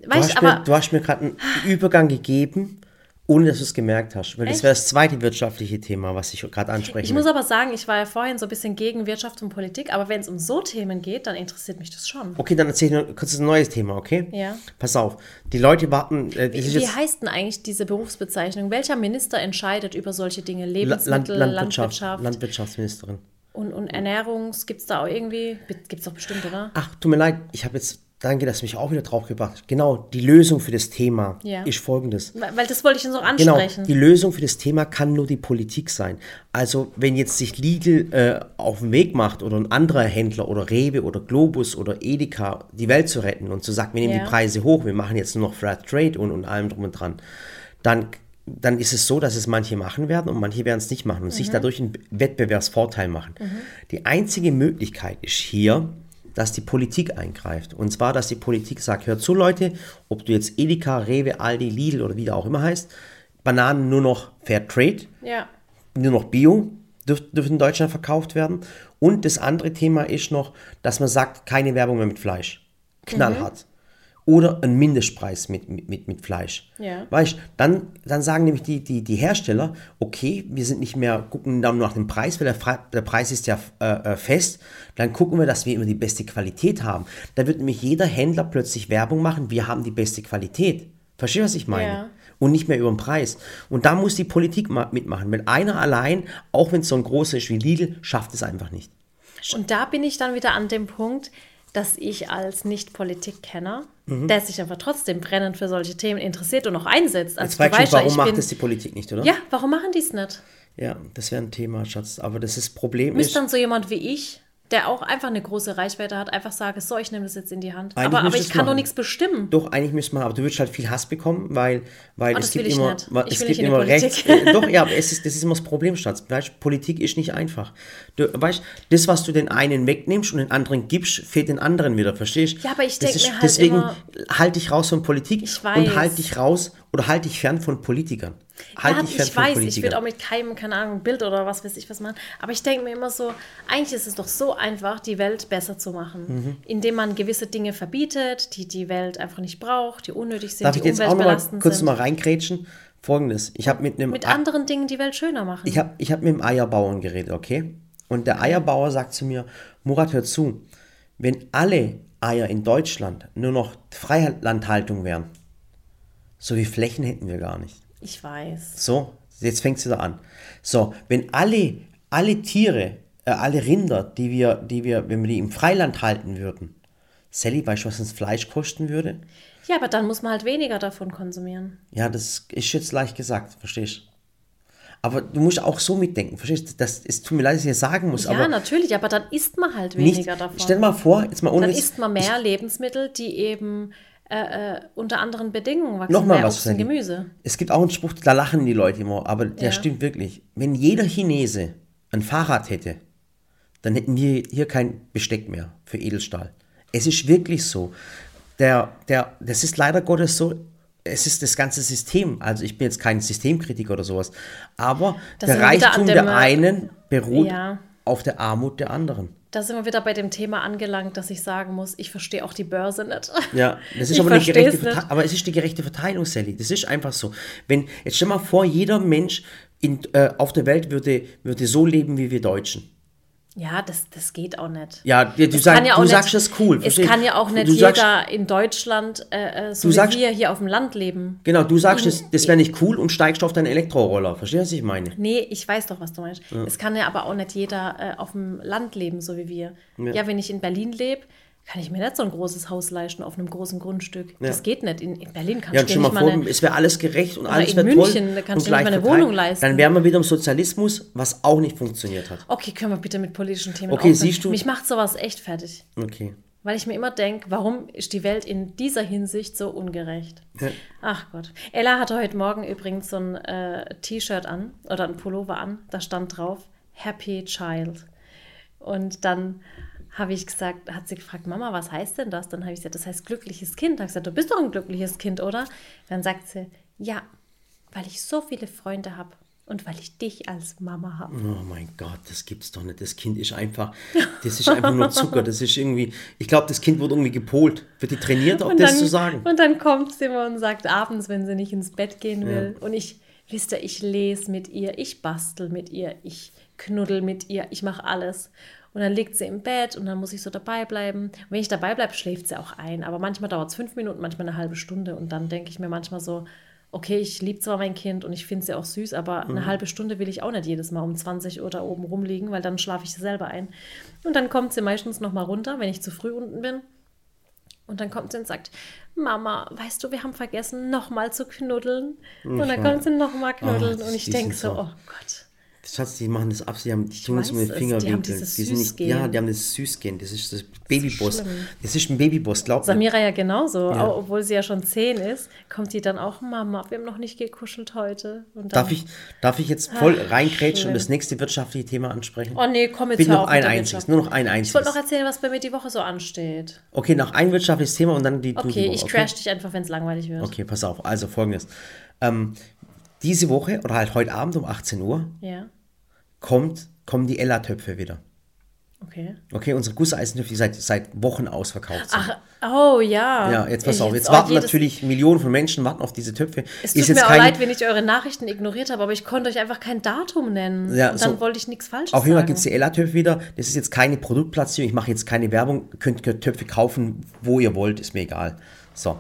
Du Weißt hast, aber mir, du hast mir gerade einen Übergang gegeben, ohne dass du es gemerkt hast. Weil das Echt? wäre das zweite wirtschaftliche Thema, was ich gerade ansprechen ich muss aber sagen, ich war ja vorhin so ein bisschen gegen Wirtschaft und Politik, aber wenn es um so Themen geht, dann interessiert mich das schon. Okay, dann erzähl ich noch kurz ein neues Thema, okay? Ja. Pass auf. Die Leute warten. Äh, das Wie jetzt heißt denn eigentlich diese Berufsbezeichnung? Welcher Minister entscheidet über solche Dinge? Lebensmittel, Land, Landwirtschaft, Landwirtschaft, Landwirtschaftsministerin. und, und Ernährungs? Gibt es da auch irgendwie? Gibt es doch bestimmt, oder? Ach, tut mir leid, ich habe jetzt danke, dass du mich auch wieder drauf gebracht hast. Genau, die Lösung für das Thema Ja. ist folgendes. Weil das wollte ich noch Genau, ansprechen. die Lösung für das Thema kann nur die Politik sein. Also wenn jetzt sich Lidl äh, auf den Weg macht oder ein anderer Händler oder Rewe oder Globus oder Edeka die Welt zu retten und zu sagen, wir nehmen Ja. die Preise hoch, wir machen jetzt nur noch Flat Trade und, und allem drum und dran, dann, dann ist es so, dass es manche machen werden und manche werden es nicht machen und Mhm. sich dadurch einen Wettbewerbsvorteil machen. Die einzige Möglichkeit ist hier, dass die Politik eingreift. Und zwar, dass die Politik sagt, hört zu Leute, ob du jetzt Edeka, Rewe, Aldi, Lidl oder wie der auch immer heißt, Bananen nur noch Fair Trade, ja. nur noch Bio dürf, dürfen in Deutschland verkauft werden. Und das andere Thema ist noch, dass man sagt, keine Werbung mehr mit Fleisch. Knallhart. Oder ein Mindestpreis mit, mit, mit, Fleisch. Ja. Weißt dann, dann sagen nämlich die, die, die Hersteller, okay, wir sind nicht mehr, gucken dann nur nach dem Preis, weil der, der Preis ist ja äh, äh, fest. Dann gucken wir, dass wir immer die beste Qualität haben. Da wird nämlich jeder Händler plötzlich Werbung machen, wir haben die beste Qualität. Verstehst du, was ich meine? Ja. Und nicht mehr über den Preis. Und da muss die Politik ma- mitmachen. Weil einer allein, auch wenn es so ein großer ist wie Lidl, schafft es einfach nicht. Und da bin ich dann wieder an dem Punkt, dass ich als Nicht-Politik-Kenner, Mhm. der sich aber trotzdem brennend für solche Themen interessiert und auch einsetzt. Also Jetzt weißt ja, warum macht das die Politik nicht, oder? Ja, warum machen die es nicht? Ja, das wäre ein Thema, Schatz. Aber das ist Problem Müsste ist, dann so jemand wie ich, der auch einfach eine große Reichweite hat, einfach sagen, so, ich nehme das jetzt in die Hand. Eigentlich aber aber ich kann doch machen. nichts bestimmen. Doch, eigentlich müsste man, aber du würdest halt viel Hass bekommen, weil, weil Oh, es gibt immer, es gibt immer rechts. Äh, doch, ja, aber es ist, das ist immer das Problem, Schatz. Weißt, Politik ist nicht einfach. Du weißt, das, was du den einen wegnimmst und den anderen gibst, fehlt den anderen wieder, verstehst du? Ja, aber ich Das denk ist- mir halt Deswegen immer- halte dich raus von Politik und halt dich raus oder halt dich fern von Politikern. Halt ja, ich von weiß, ich würde auch mit keinem, keine Ahnung, Bild oder was weiß ich was machen. Aber ich denke mir immer so, eigentlich ist es doch so einfach, die Welt besser zu machen. Mhm. Indem man gewisse Dinge verbietet, die die Welt einfach nicht braucht, die unnötig sind, Darf die ich jetzt auch noch mal kurz sind. mal reingrätschen? Folgendes. Ich habe mit einem mit anderen Dingen die Welt schöner machen. Ich habe ich hab mit dem Eierbauern geredet, okay? Und der Eierbauer sagt zu mir, Murat, hör zu, wenn alle Eier in Deutschland nur noch Freilandhaltung wären, so wie Flächen hätten wir gar nicht. Ich weiß. So, jetzt fängt es wieder an. So, wenn alle, alle Tiere, äh, alle Rinder, die wir, die wir, wenn wir die im Freiland halten würden, Sally, weißt du, was uns Fleisch kosten würde? Ja, aber dann muss man halt weniger davon konsumieren. Ja, das ist jetzt leicht gesagt, verstehst du? Aber du musst auch so mitdenken, verstehst du? Das, es tut mir leid, dass ich das sagen muss, Ja, aber natürlich, aber dann isst man halt nicht. weniger davon. Stell dir mal vor, jetzt mal ohne dann isst man mehr Lebensmittel, die eben äh, äh, unter anderen Bedingungen wachsen. Nochmal mehr was, Obst. Gemüse. Es gibt auch einen Spruch, da lachen die Leute immer, aber der Ja. stimmt wirklich. Wenn jeder Chinese ein Fahrrad hätte, dann hätten wir hier kein Besteck mehr für Edelstahl. Es ist wirklich so. Der, der, das ist leider Gottes so, es ist das ganze System. Also ich bin jetzt kein Systemkritiker oder sowas, aber Da der Reichtum der äh, einen beruht Ja. Auf der Armut der anderen. Da sind wir wieder bei dem Thema angelangt, dass ich sagen muss, ich verstehe auch die Börse nicht. Ja, das ist aber eine gerechte nicht. Aber es ist die gerechte Verteilung, Sally. Das ist einfach so. Wenn, jetzt stell mal vor, jeder Mensch in, äh, auf der Welt würde, würde so leben wie wir Deutschen. Ja, das, das geht auch nicht. Ja, du, Es sag, ja du auch sagst nicht, das cool. Es kann ja auch nicht du jeder Sagst, in Deutschland äh, äh, so wie sagst- wir hier auf dem Land leben. genau, du sagst, das, das wäre nicht cool und steigst auf deinen Elektroroller. Verstehst du, was ich meine? Nee, ich weiß doch, was du meinst. Es kann ja aber auch nicht jeder äh, auf dem Land leben, so wie wir. Ja, wenn ich in Berlin lebe, kann ich mir nicht so ein großes Haus leisten auf einem großen Grundstück. Das geht nicht. In, in Berlin kannst Ja, stell mal nicht vor, mal eine, es wäre alles gerecht und alles in wäre toll. München, da kannst du nicht mal eine. Wohnung leisten. Dann wären wir wieder im Sozialismus, was auch nicht funktioniert hat. Okay, können wir bitte mit politischen Themen Okay, aufhören? siehst du- Mich macht sowas echt fertig. Okay. Weil ich mir immer denke, warum ist die Welt in dieser Hinsicht so ungerecht? Ach Gott. Ella hatte heute Morgen übrigens so ein äh, T-Shirt an oder ein Pullover an. Da stand drauf Happy Child. Und dann habe ich gesagt, hat sie gefragt, Mama, was heißt denn das? Dann habe ich gesagt, das heißt glückliches Kind. Da habe ich gesagt, du bist doch ein glückliches Kind, oder? Dann sagt sie, ja, weil ich so viele Freunde habe und weil ich dich als Mama habe. Oh mein Gott, das gibt's doch nicht. Das Kind ist einfach, das ist einfach nur Zucker. Das ist irgendwie, ich glaube, das Kind wird irgendwie gepolt. Wird die trainiert, auch das zu sagen? Und dann kommt sie immer und sagt abends, wenn sie nicht ins Bett gehen will. Und ich, wisst ihr, ich lese mit ihr, ich bastel mit ihr, ich knuddel mit ihr, ich mache alles. Und dann liegt sie im Bett und dann muss ich so dabei bleiben. Und wenn ich dabei bleibe, schläft sie auch ein. Aber manchmal dauert es fünf Minuten, manchmal eine halbe Stunde. Und dann denke ich mir manchmal so, okay, ich liebe zwar mein Kind und ich finde sie auch süß, aber Mhm. eine halbe Stunde will ich auch nicht jedes Mal um 20 Uhr da oben rumliegen, weil dann schlafe ich selber ein. Und dann kommt sie meistens noch mal runter, wenn ich zu früh unten bin. Und dann kommt sie und sagt, Mama, weißt du, wir haben vergessen, nochmal zu knuddeln. Und dann kommt sie nochmal knuddeln. Oh, und ich denke so, so- oh Gott. Schatz, die machen das ab, die haben die tun es weiß um den es, Fingerwinkel. die die sind nicht, ja, die haben das Süßgehen. Das ist das Babyboss. schlimm. Das ist ein Babyboss, glaub mir. Samira ja genauso, Ja. obwohl sie ja schon zehn ist, kommt die dann auch, Mama, wir haben noch nicht gekuschelt heute. Dann, Darf ich, darf ich jetzt voll Ach, reingrätschen schlimm. und das nächste wirtschaftliche Thema ansprechen? Oh nee, komm jetzt Bin noch ein mit einziges, nur noch ein Ich einziges. wollte noch erzählen, was bei mir die Woche so ansteht. Okay, noch ein wirtschaftliches Thema und dann die Okay, Woche, ich crash dich einfach, wenn es langweilig wird. Okay, pass auf. Also folgendes. Ähm, diese Woche oder halt heute Abend um 18 Uhr Ja, kommt, kommen die Ella-Töpfe wieder. okay. Okay, unsere Gusseisentöpfe, die seit, seit Wochen ausverkauft sind. Ach, oh ja. ja, jetzt pass auf. Jetzt oh, warten natürlich Millionen von Menschen warten auf diese Töpfe. Es Ist tut jetzt mir auch leid, wenn ich eure Nachrichten ignoriert habe, aber ich konnte euch einfach kein Datum nennen. Ja, und dann so. wollte ich nichts Falsches Auf jeden Fall sagen. gibt es die Ella-Töpfe wieder. Das ist jetzt keine Produktplatzierung. Ich mache jetzt keine Werbung. Ihr könnt, könnt Töpfe kaufen, wo ihr wollt. Ist mir egal. So.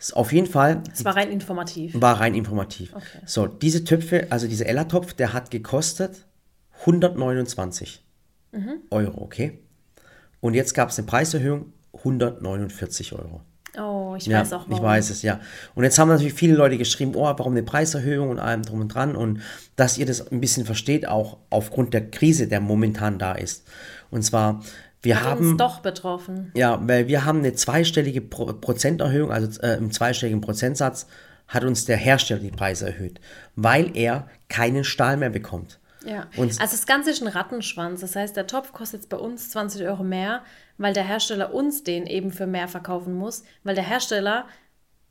Ist auf jeden Fall Es war rein informativ. war rein informativ. Okay. So, diese Töpfe, also dieser Ella-Topf, der hat gekostet 129 Mhm. Euro, okay? Und jetzt gab es eine Preiserhöhung, 149 Euro. Oh, ich Ja, weiß auch warum. ich weiß es, ja. Und jetzt haben natürlich viele Leute geschrieben, oh, warum eine Preiserhöhung und allem drum und dran. Und dass ihr das ein bisschen versteht, auch aufgrund der Krise, der momentan da ist. Und zwar, wir Hat haben... uns doch betroffen. Ja, weil wir haben eine zweistellige Pro Prozenterhöhung, also äh, im zweistelligen Prozentsatz hat uns der Hersteller die Preise erhöht, weil er keinen Stahl mehr bekommt. Ja. Und- also das Ganze ist ein Rattenschwanz. Das heißt, der Topf kostet jetzt bei uns 20 Euro mehr, weil der Hersteller uns den eben für mehr verkaufen muss, weil der Hersteller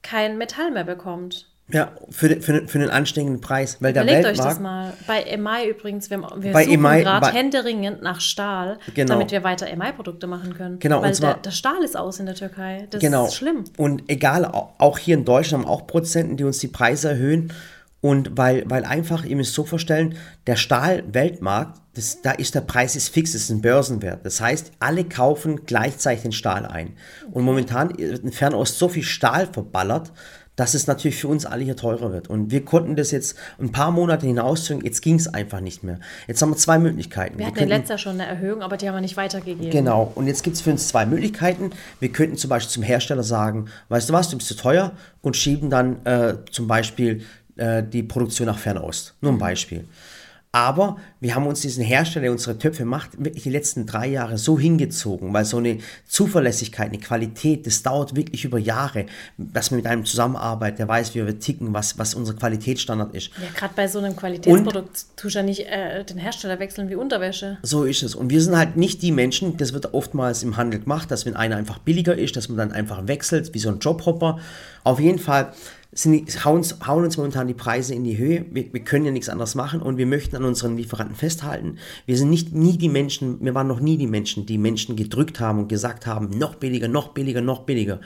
kein Metall mehr bekommt. Ja, für, den- für, den- für einen anständigen Preis, weil der Überlegt euch Weltmarkt... das mal. Bei EMI übrigens, wir, wir Bei suchen gerade händeringend nach Stahl, Genau. damit wir weiter EMI-Produkte machen können. Genau, und Weil zwar- der, der Stahl ist aus in der Türkei. Das Genau. ist schlimm. Und egal, au- auch hier in Deutschland haben auch Produzenten, die uns die Preise erhöhen. Und weil, weil einfach, ihr müsst so vorstellen, der Stahl-Weltmarkt, das, da ist der Preis ist fix, das ist ein Börsenwert. Das heißt, alle kaufen gleichzeitig den Stahl ein. Und momentan wird in Fernost so viel Stahl verballert, dass es natürlich für uns alle hier teurer wird. Und wir konnten das jetzt ein paar Monate hinauszögern, jetzt ging es einfach nicht mehr. Jetzt haben wir zwei Möglichkeiten. Wir hatten könnten- letztes Jahr schon eine Erhöhung, aber die haben wir nicht weitergegeben. Genau, und jetzt gibt es für uns zwei Möglichkeiten. Wir könnten zum Beispiel zum Hersteller sagen, weißt du was, du bist zu teuer und schieben dann äh, zum Beispiel äh, die Produktion nach Fernost. Nur ein Beispiel. Aber wir haben uns diesen Hersteller, der unsere Töpfe macht, wirklich die letzten drei Jahre so hingezogen, weil so eine Zuverlässigkeit, eine Qualität, das dauert wirklich über Jahre, dass man mit einem zusammenarbeitet, der weiß, wie wir ticken, was, was unser Qualitätsstandard ist. Ja, gerade bei so einem Qualitätsprodukt tust du ja nicht äh, den Hersteller wechseln wie Unterwäsche. So ist es. Und wir sind halt nicht die Menschen, das wird oftmals im Handel gemacht, dass wenn einer einfach billiger ist, dass man dann einfach wechselt, wie so ein Jobhopper. Auf jeden Fall sind hauen, uns- hauen uns momentan die Preise in die Höhe. Wir, wir können ja nichts anderes machen und wir möchten an unseren Lieferanten festhalten. Wir sind nicht nie die Menschen, wir waren noch nie die Menschen, die Menschen gedrückt haben und gesagt haben, noch billiger, noch billiger, noch billiger.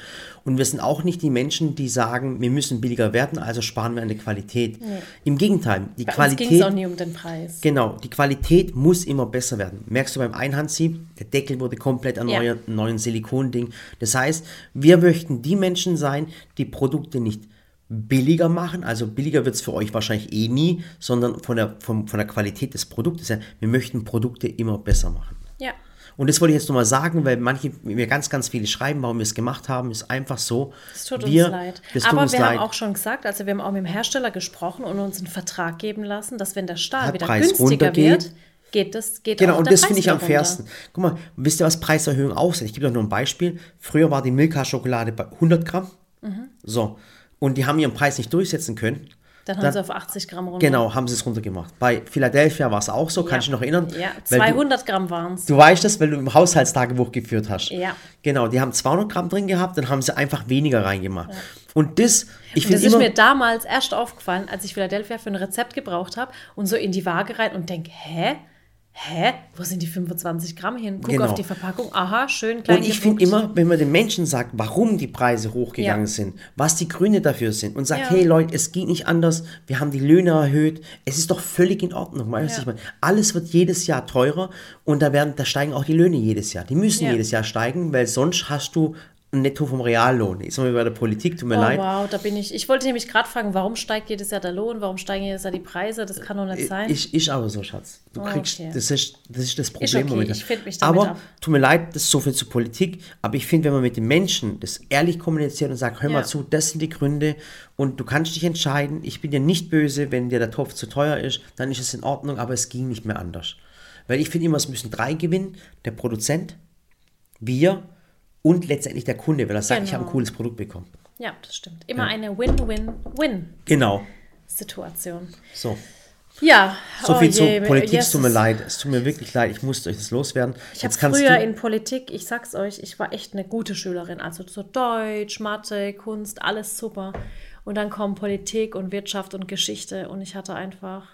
Und wir sind auch nicht die Menschen, die sagen, wir müssen billiger werden, also sparen wir an der Qualität. Im Gegenteil, die Bei uns ging Qualität. es auch nie um den Preis. Genau, die Qualität muss immer besser werden. Merkst du beim Einhandsieb, der Deckel wurde komplett erneuert, ein neues Silikonding. Das heißt, wir möchten die Menschen sein, die Produkte nicht billiger machen, also billiger wird es für euch wahrscheinlich eh nie, sondern von der, von, von der Qualität des Produktes her, wir möchten Produkte immer besser machen. Ja. Und das wollte ich jetzt nochmal sagen, weil manche mir ganz, ganz viele schreiben, warum wir es gemacht haben, ist einfach so. Es tut wir, uns leid. Aber uns wir leid. haben auch schon gesagt, also wir haben auch mit dem Hersteller gesprochen und uns einen Vertrag geben lassen, dass wenn der Stahl Der wieder Preis günstiger wird, geht das geht Genau, und das finde ich am fairsten. Guck mal, wisst ihr, was Preiserhöhung aussieht? Ich gebe euch nur ein Beispiel. Früher war die Milka-Schokolade bei 100 Gramm. Mhm. So. Und die haben ihren Preis nicht durchsetzen können. Dann haben Dann- sie auf 80 Gramm runter. Genau, haben sie es runtergemacht. Bei Philadelphia war es auch so, kann ich mich noch erinnern. Ja, Weil 200 Gramm waren es. Du, du weißt das, weil du im Haushaltstagebuch geführt hast. Ja. Genau, die haben 200 Gramm drin gehabt, dann haben sie einfach weniger reingemacht. Und das, ich Und das finde ist immer... mir damals erst aufgefallen, als ich Philadelphia für ein Rezept gebraucht habe und so in die Waage rein und denke, hä? Hä? Wo sind die 25 Gramm hin? Guck Genau. auf die Verpackung. Aha, schön klein Und ich finde immer, wenn man den Menschen sagt, warum die Preise hochgegangen Ja. sind, was die Gründe dafür sind und sagt, Ja. hey Leute, es geht nicht anders, wir haben die Löhne erhöht, es ist doch völlig in Ordnung. Weißt Ja. ich meine, alles wird jedes Jahr teurer und da werden, da steigen auch die Löhne jedes Jahr. Die müssen jedes Jahr steigen, weil sonst hast du netto vom Reallohn. Jetzt sind wir bei der Politik, tut mir Oh, leid. wow, da bin ich. Ich wollte nämlich gerade fragen, warum steigt jedes Jahr der Lohn? Warum steigen jedes Jahr die Preise? Das kann doch nicht sein. Ich, ich aber so, Schatz. Du Oh, kriegst, okay. das, ist, das ist das Problem okay, momentan. ich mich damit Aber ab. tut mir leid, das ist so viel zur Politik. Aber ich finde, wenn man mit den Menschen das ehrlich kommuniziert und sagt, hör mal Ja. zu, das sind die Gründe und du kannst dich entscheiden. Ich bin dir nicht böse, wenn dir der Topf zu teuer ist, dann ist es in Ordnung, aber es ging nicht mehr anders. Weil ich finde immer, es müssen drei gewinnen. Der Produzent, wir und letztendlich der Kunde, weil er sagt, ich habe ein Genau. cooles Produkt bekommen. ja, das stimmt. Immer eine Win-Win-Win-Situation. Genau. So. Ja, So oh viel zur je, Politik, es yes. tut mir leid. Es tut mir wirklich leid, ich musste euch das loswerden. Ich habe früher in Politik, ich sag's euch, ich war echt eine gute Schülerin. Also so Deutsch, Mathe, Kunst, alles super. Und dann kommen Politik und Wirtschaft und Geschichte und ich hatte einfach,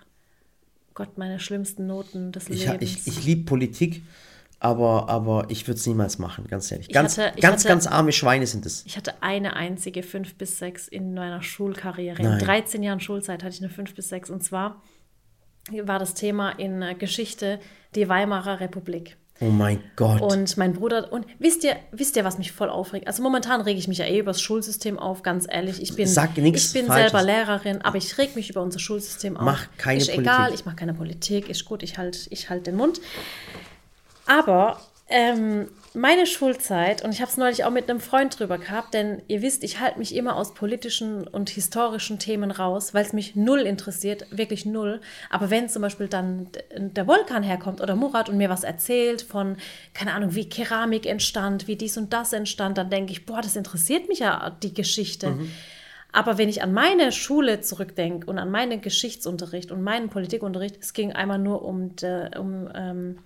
Gott, meine schlimmsten Noten des ich, Lebens. ich, ich liebe Politik, aber, aber ich würde es niemals machen, ganz ehrlich. Ganz, hatte- ganz, hatte- ganz arme Schweine sind es. Ich hatte eine einzige 5 bis 6 in meiner Schulkarriere. Nein. In 13 Jahren Schulzeit hatte ich eine 5 bis 6. Und zwar war das Thema in äh, Geschichte die Weimarer Republik. Oh mein Gott. Und mein Bruder, und wisst ihr, wisst ihr, was mich voll aufregt? Also momentan rege ich mich ja eh über das Schulsystem auf, ganz ehrlich. Ich bin, Sag nichts ich bin Falsches. selber Lehrerin, aber ich reg mich über unser Schulsystem auf. Mach keine ist Politik. egal, ich mache keine Politik, ist gut, ich halte ich halt den Mund. Aber ähm, meine Schulzeit, und ich habe es neulich auch mit einem Freund drüber gehabt, denn ihr wisst, ich halte mich immer aus politischen und historischen Themen raus, weil es mich null interessiert, wirklich null. Aber wenn zum Beispiel dann der Vulkan herkommt oder Murat und mir was erzählt von, keine Ahnung, wie Keramik entstand, wie dies und das entstand, dann denke ich, boah, das interessiert mich ja, die Geschichte. Aber wenn ich an meine Schule zurückdenke und an meinen Geschichtsunterricht und meinen Politikunterricht, es ging einmal nur um, de, um ähm,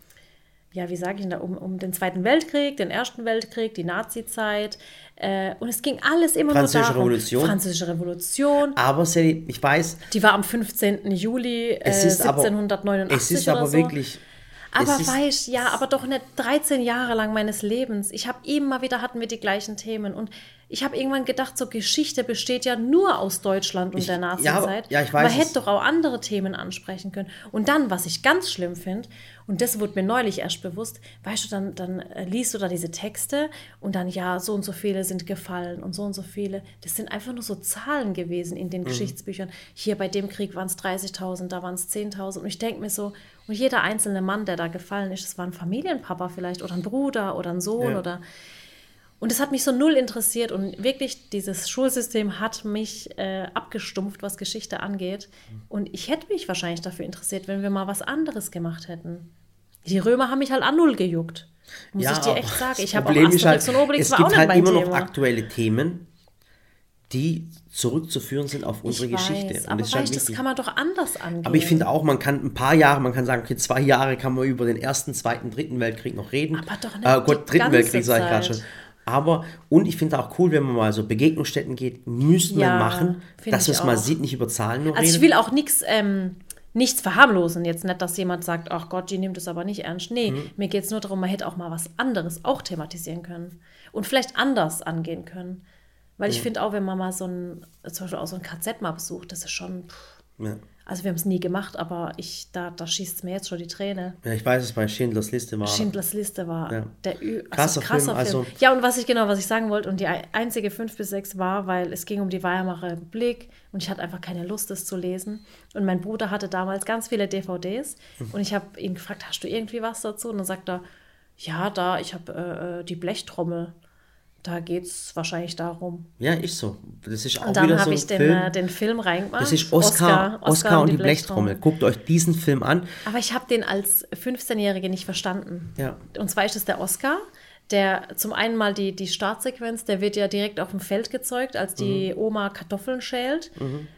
ja, wie sage ich denn da, um, um den Zweiten Weltkrieg, den Ersten Weltkrieg, die Nazi-Zeit. Äh, und es ging alles immer nur darum. Revolution. Französische Revolution. aber Sally, ich weiß, Die war am 15. Juli äh, es ist aber, 1789 es ist aber so. wirklich, Aber weißt, ja, aber doch nicht 13 Jahre lang meines Lebens. Ich habe immer wieder hatten wir die gleichen Themen und ich habe irgendwann gedacht, so Geschichte besteht ja nur aus Deutschland und Ich- der ja, Nazi-Zeit. aber- ja, ich weiß Man es. hätte doch auch andere Themen ansprechen können. Und dann, was ich ganz schlimm finde, und das wurde mir neulich erst bewusst, weißt du, dann, dann äh, liest du da diese Texte und dann, ja, so und so viele sind gefallen und so und so viele. Das sind einfach nur so Zahlen gewesen in Mhm. den Geschichtsbüchern. Hier bei dem Krieg waren es 30.000, da waren es 10.000. Und ich denke mir so, und jeder einzelne Mann, der da gefallen ist, das war ein Familienpapa vielleicht oder ein Bruder oder ein Sohn Ja. oder. Und es hat mich so null interessiert und wirklich dieses Schulsystem hat mich äh, abgestumpft, was Geschichte angeht. Und ich hätte mich wahrscheinlich dafür interessiert, wenn wir mal was anderes gemacht hätten. Die Römer haben mich halt an null gejuckt. Muss ich dir echt sagen. Ich habe auch ist Asterix halt, und Obelix es war auch gibt nicht halt immer noch Thema. aktuelle Themen, die zurückzuführen sind auf unsere ich Geschichte. weiß, Und aber das halt weißt, das kann man doch anders angehen. Aber ich finde auch, man kann ein paar Jahre, man kann sagen, okay, zwei Jahre kann man über den ersten, zweiten, dritten Weltkrieg noch reden. Aber doch nicht äh, Gott, dritten Weltkrieg sage ich gerade schon. Aber, und ich finde auch cool, wenn man mal so Begegnungsstätten geht, müssen wir Ja, machen, finde dass man ich es mal sieht, nicht über Zahlen nur Also ich reden. will auch nichts ähm, nichts verharmlosen. Jetzt nicht, dass jemand sagt, ach Gott, die nimmt es aber nicht ernst. Nee, Mhm. mir geht es nur darum, man hätte auch mal was anderes auch thematisieren können. Und vielleicht anders angehen können. Weil ich finde auch, wenn man mal so ein, zum Beispiel auch so ein KZ mal besucht, das ist schon, pff, Ja. Also wir haben es nie gemacht, aber ich, da, da schießt es mir jetzt schon die Träne. ja, ich weiß es bei Schindlers Liste war. Schindlers Liste war Ja. der Ü Krasser also krasser Film, Film. also- ja, und was ich genau, was ich sagen wollte, und die ei- einzige 5 bis 6 war, weil es ging um die Weimarer Republik und ich hatte einfach keine Lust, das zu lesen. Und mein Bruder hatte damals ganz viele DVDs Mhm. und ich habe ihn gefragt, hast du irgendwie was dazu? Und dann sagt er, ja, da, ich habe äh, äh, die Blechtrommel. Da geht es wahrscheinlich darum. Ja, ist so. Das ist auch Und dann wieder so habe ein ich den, Film. äh, den Film reingemacht. das ist Oscar, Oscar, und die Blechtrommel. Blechtrommel. Guckt euch diesen Film an. Aber ich habe den als 15-Jährige nicht verstanden. Ja. Und zwar ist es der Oscar, der zum einen mal die, die Startsequenz, der wird ja direkt auf dem Feld gezeugt, als die Oma Kartoffeln schält.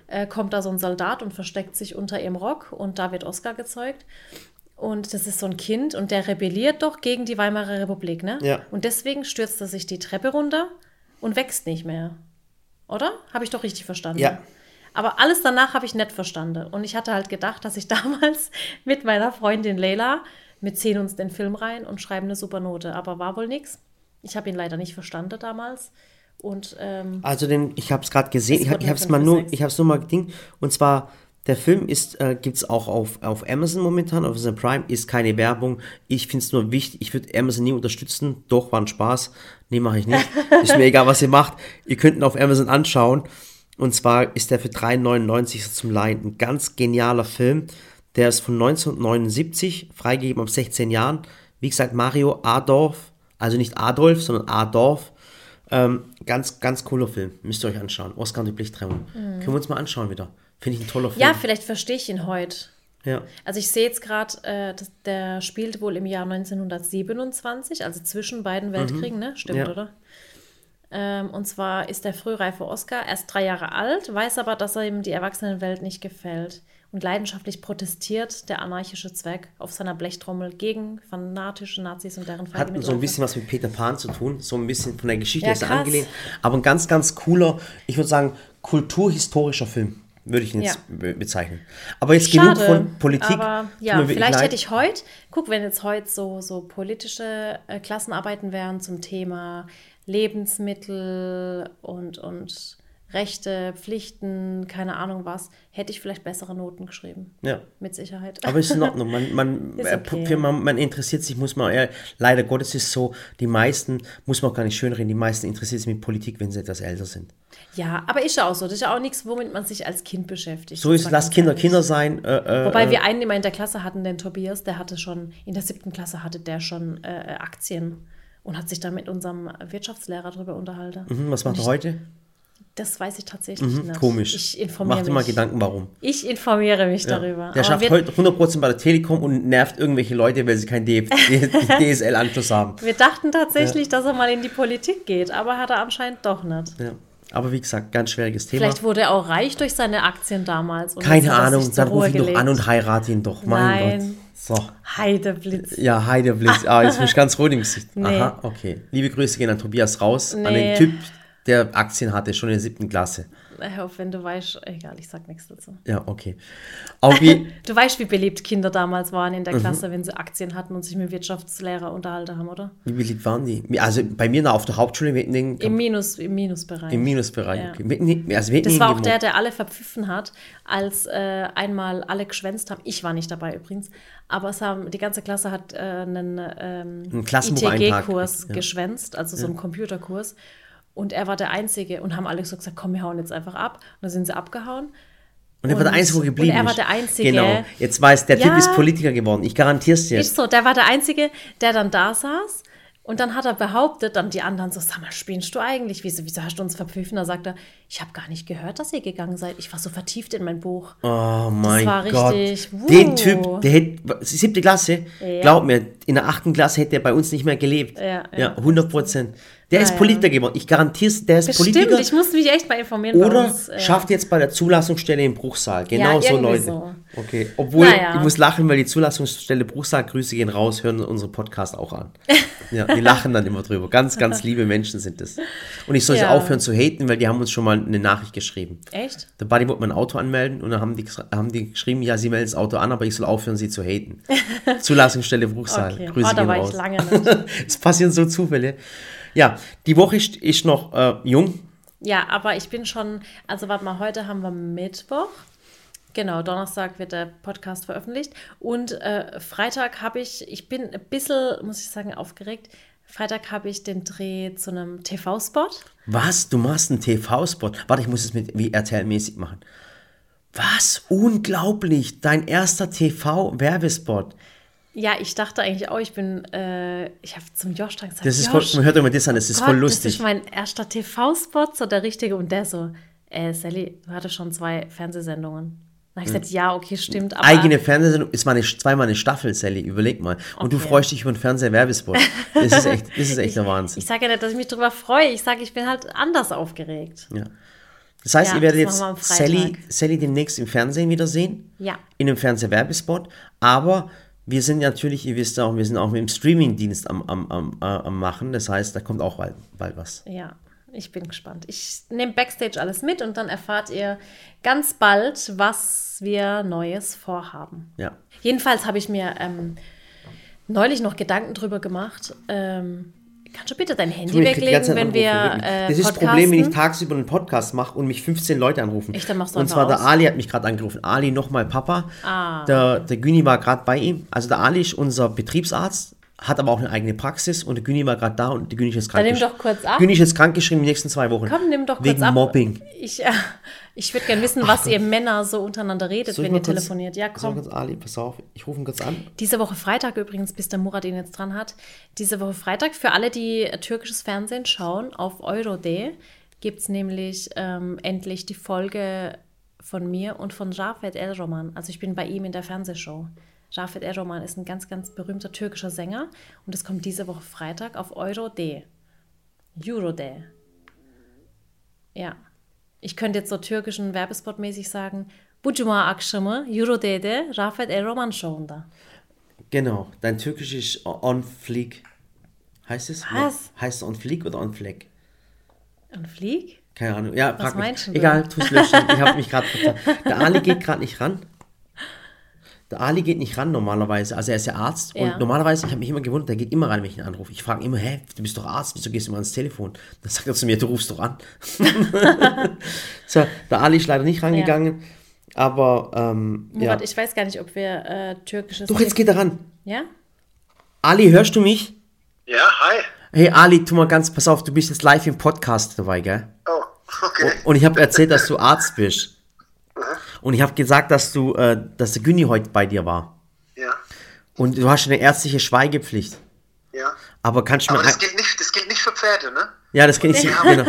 Äh, kommt da so ein Soldat und versteckt sich unter ihrem Rock und da wird Oscar gezeugt. Und das ist so ein Kind und der rebelliert doch gegen die Weimarer Republik, ne? Ja. Und deswegen stürzt er sich die Treppe runter und wächst nicht mehr. Oder? Habe ich doch richtig verstanden? Ja. Aber alles danach habe ich nicht verstanden. Und ich hatte halt gedacht, dass ich damals mit meiner Freundin Leila, wir ziehen uns den Film rein und schreiben eine super Note. Aber war wohl nichts. Ich habe ihn leider nicht verstanden damals. Und ähm, Also den, ich habe es gerade gesehen, Es ich, habe es mal nur, ich habe es nur mal gedingt. Und zwar Der Film ist, äh, gibt es auch auf, auf Amazon momentan, auf Amazon Prime, ist keine Werbung. Ich finde es nur wichtig, ich würde Amazon nie unterstützen. Doch, war ein Spaß. Nee, mache ich nicht. ist mir egal, was ihr macht. Ihr könnt ihn auf Amazon anschauen. Und zwar ist der für 3,99 zum Leihen. Ein ganz genialer Film. Der ist von 1979, freigegeben ab 16 Jahren. Wie gesagt, Mario Adorf, also nicht Adolf, sondern Adorf. Ähm, ganz, ganz cooler Film. Müsst ihr euch anschauen. Oscar und die Blichtrennung. Mhm. Können wir uns mal anschauen wieder. Finde ich ein toller Film. Ja, vielleicht verstehe ich ihn heute. Ja. Also ich sehe jetzt gerade, äh, der spielt wohl im Jahr 1927, also zwischen beiden mhm. Weltkriegen, mhm. ne? Stimmt, ja. oder? Ähm, und zwar ist der frühreife Oscar erst drei Jahre alt, weiß aber, dass er ihm die Erwachsenenwelt nicht gefällt und leidenschaftlich protestiert der anarchische Zweck auf seiner Blechtrommel gegen fanatische Nazis und deren Feinde. Hat so ein bisschen was mit Peter Pan zu tun, so ein bisschen von der Geschichte ja, ist er angelehnt, aber ein ganz, ganz cooler, ich würde sagen, kulturhistorischer Film würde ich ihn jetzt ja. bezeichnen. Aber jetzt Schade, genug von Politik. Aber ja, vielleicht hätte ich heute, guck, wenn jetzt heute so, so politische äh, Klassenarbeiten wären zum Thema Lebensmittel und, und Rechte, Pflichten, keine Ahnung was, hätte ich vielleicht bessere Noten geschrieben. Ja. Mit Sicherheit. Aber ist in Ordnung. Man, man, äh, okay. man, man, interessiert sich, muss man, ja, leider Gottes ist so, die meisten, muss man auch gar nicht schönreden, die meisten interessiert sich mit Politik, wenn sie etwas älter sind. Ja, aber ist ja auch so. Das ist ja auch nichts, womit man sich als Kind beschäftigt. So ist, lass Kinder Kinder sein. Äh, äh, Wobei wir äh, einen immer in der Klasse hatten, den Tobias, der hatte schon, in der siebten Klasse hatte der schon äh, Aktien und hat sich da mit unserem Wirtschaftslehrer drüber unterhalten. Mhm, was macht er heute? Das weiß ich tatsächlich mhm, nicht. Komisch. Ich informiere Mach dir mal Gedanken, warum. Ich informiere mich ja. darüber. Der schafft heute 100% bei der Telekom und nervt irgendwelche Leute, weil sie keinen DSL-Anschluss haben. Wir dachten tatsächlich, ja. dass er mal in die Politik geht, aber hat er anscheinend doch nicht. Ja. Aber wie gesagt, ganz schwieriges Thema. Vielleicht wurde er auch reich durch seine Aktien damals. Keine Ahnung, dann ruf ihn doch an und heirate ihn doch. Mein Nein. Gott. So. Heideblitz. Ja, Heideblitz. Ah, jetzt bin ich ganz ruhig im Gesicht. Nee. Aha, okay. Liebe Grüße gehen an Tobias raus, nee. an den Typ, der Aktien hatte, schon in der siebten Klasse. Ich hoffe, wenn du weißt, egal, ich sag nichts dazu. Ja, okay. Auch wie, du weißt, wie beliebt Kinder damals waren in der mhm. Klasse, mhm. wenn sie Aktien hatten und sich mit Wirtschaftslehrer unterhalten haben, oder? Wie beliebt waren die? Also bei mir auf der Hauptschule mitten in, Im, Minus, Im Minusbereich. Im Minusbereich, ja. okay. Mitten, also mitten das war auch der, der alle verpfiffen hat, als äh, einmal alle geschwänzt haben. Ich war nicht dabei übrigens, aber es haben, die ganze Klasse hat äh, einen ähm, ITG-Kurs ja. geschwänzt, also so einen Computerkurs. Und er war der Einzige und haben alle so gesagt, komm, wir hauen jetzt einfach ab. Und dann sind sie abgehauen. Und er war der Einzige, wo geblieben ist. Und er war der Einzige. Genau. Jetzt weiß, der ja, Typ ist Politiker geworden. Ich garantiere es dir. Ist so, der war der Einzige, der dann da saß. Und dann hat er behauptet, dann die anderen so, sag mal, spielst du eigentlich? Wieso, wieso hast du uns verpfiffen? Da sagt er, ich habe gar nicht gehört, dass ihr gegangen seid. Ich war so vertieft in mein Buch. Oh mein das war Gott. Richtig, uh. Den Typ, der hätte, siebte Klasse, ja. glaub mir, in der achten Klasse hätte er bei uns nicht mehr gelebt. Ja, ja. ja 100 Prozent. Der ist Politiker geworden. Ich garantiere es, der ist Bestimmt, Politiker. ich muss mich echt mal informieren. Oder uns, ja. schafft jetzt bei der Zulassungsstelle im Bruchsal. Genau ja, so Leute. So. Okay. Obwohl, naja. ich muss lachen, weil die Zulassungsstelle Bruchsal, Grüße gehen raus, hören unseren Podcast auch an. ja, die lachen dann immer drüber. Ganz, ganz liebe Menschen sind das. Und ich soll ja. aufhören zu haten, weil die haben uns schon mal eine Nachricht geschrieben. Echt? Der Buddy wollte mein Auto anmelden und dann haben die, haben die geschrieben, ja, sie melden das Auto an, aber ich soll aufhören, sie zu haten. Zulassungsstelle Bruchsal. Okay. Grüße oh, gehen raus. es passieren so Zufälle. Ja, die Woche ist, ist noch äh, jung. Ja, aber ich bin schon, also warte mal, heute haben wir Mittwoch. Genau, Donnerstag wird der Podcast veröffentlicht. Und äh, Freitag habe ich, ich bin ein bisschen, muss ich sagen, aufgeregt. Freitag habe ich den Dreh zu einem TV-Spot. Was? Du machst einen TV-Spot? Warte, ich muss es mit wie RTL-mäßig machen. Was? Unglaublich! Dein erster TV-Werbespot. Ja, ich dachte eigentlich auch, ich bin, äh, ich habe zum Josh dann gesagt, das ist voll, man hört immer das an, das ist Gott, voll lustig. Das ist mein erster TV-Spot, so der richtige. Und der so, äh, Sally, du hattest schon zwei Fernsehsendungen. Dann habe ich gesagt, ja, okay, stimmt. Aber Eigene Fernsehsendung ist meine, zweimal eine Staffel, Sally, überleg mal. Und okay. du freust dich über einen Fernsehwerbespot. Das ist echt, das ist echt ich, der Wahnsinn. Ich sage ja nicht, dass ich mich darüber freue. Ich sage, ich bin halt anders aufgeregt. Ja. Das heißt, ja, ihr werdet jetzt Sally, Sally demnächst im Fernsehen wiedersehen. Ja. In einem Fernsehwerbespot. Aber wir sind natürlich, ihr wisst auch, wir sind auch mit dem Streaming-Dienst am, am, am, äh, am machen. Das heißt, da kommt auch bald, bald was. Ja, ich bin gespannt. Ich nehme Backstage alles mit und dann erfahrt ihr ganz bald, was wir Neues vorhaben. Ja. Jedenfalls habe ich mir ähm, neulich noch Gedanken drüber gemacht. Ähm, Kannst du bitte dein Handy die weglegen, wenn wir äh, Das ist das Problem, wenn ich tagsüber einen Podcast mache und mich 15 Leute anrufen. Echt, dann machst du Und zwar der aus. Ali hat mich gerade angerufen. Ali, nochmal Papa. Ah. Der, der Güni war gerade bei ihm. Also der Ali ist unser Betriebsarzt, hat aber auch eine eigene Praxis und der Güni war gerade da und der Güni ist jetzt krank. Dann nimm doch kurz ab. Güni ist jetzt krankgeschrieben die nächsten zwei Wochen. Komm, nimm doch kurz Wegen ab. Mobbing. Ich, äh, ich würde gerne wissen, was ihr Männer so untereinander redet, wenn ihr kurz- telefoniert. Ja, komm. kurz Ali, pass auf, ich rufe ihn kurz an. Diese Woche Freitag übrigens, bis der Murat ihn jetzt dran hat. Diese Woche Freitag, für alle, die türkisches Fernsehen schauen, auf Euro.de gibt es nämlich ähm, endlich die Folge von mir und von Rafet El-Roman. Also ich bin bei ihm in der Fernsehshow. Rafet El-Roman ist ein ganz, ganz berühmter türkischer Sänger und es kommt diese Woche Freitag auf Euro.de. Euro.de. Ja. Ich könnte jetzt so türkischen Werbespot-mäßig sagen, Bu cuma akşamı Euro'de Rafet El-Roman Show'unda. Genau, dein Türkisch ist on fleek. Heißt es? Was? Heißt es on fleek oder on fleck? Und flieg? Keine Ahnung. Ja, Was frag mich. meinst du Egal, tu's löschen. Ich habe mich gerade. Der Ali geht gerade nicht ran. Der Ali geht nicht ran normalerweise. Also er ist ja Arzt. Ja. Und normalerweise, ich habe mich immer gewundert, der geht immer ran, wenn ich ihn anrufe. Ich frage immer, hä, du bist doch Arzt, wieso gehst du immer ans Telefon? Dann sagt er zu mir, du rufst doch an. so, der Ali ist leider nicht rangegangen. Aber, ähm, ja. Murat, ich weiß gar nicht, ob wir äh, türkisches. Doch, jetzt geht er ran. Ja? Ali, hörst du mich? Ja, hi. Hey Ali, tu mal ganz, pass auf, du bist jetzt live im Podcast dabei, gell? Oh, okay. Und ich habe erzählt, dass du Arzt bist. Und ich habe gesagt, dass du, äh, dass der Günni heute bei dir war. Ja, Und du hast eine ärztliche Schweigepflicht. ja. Aber kannst du mir Aber das gilt nicht, das gilt nicht für Pferde, ne? ja, das kann ich genau.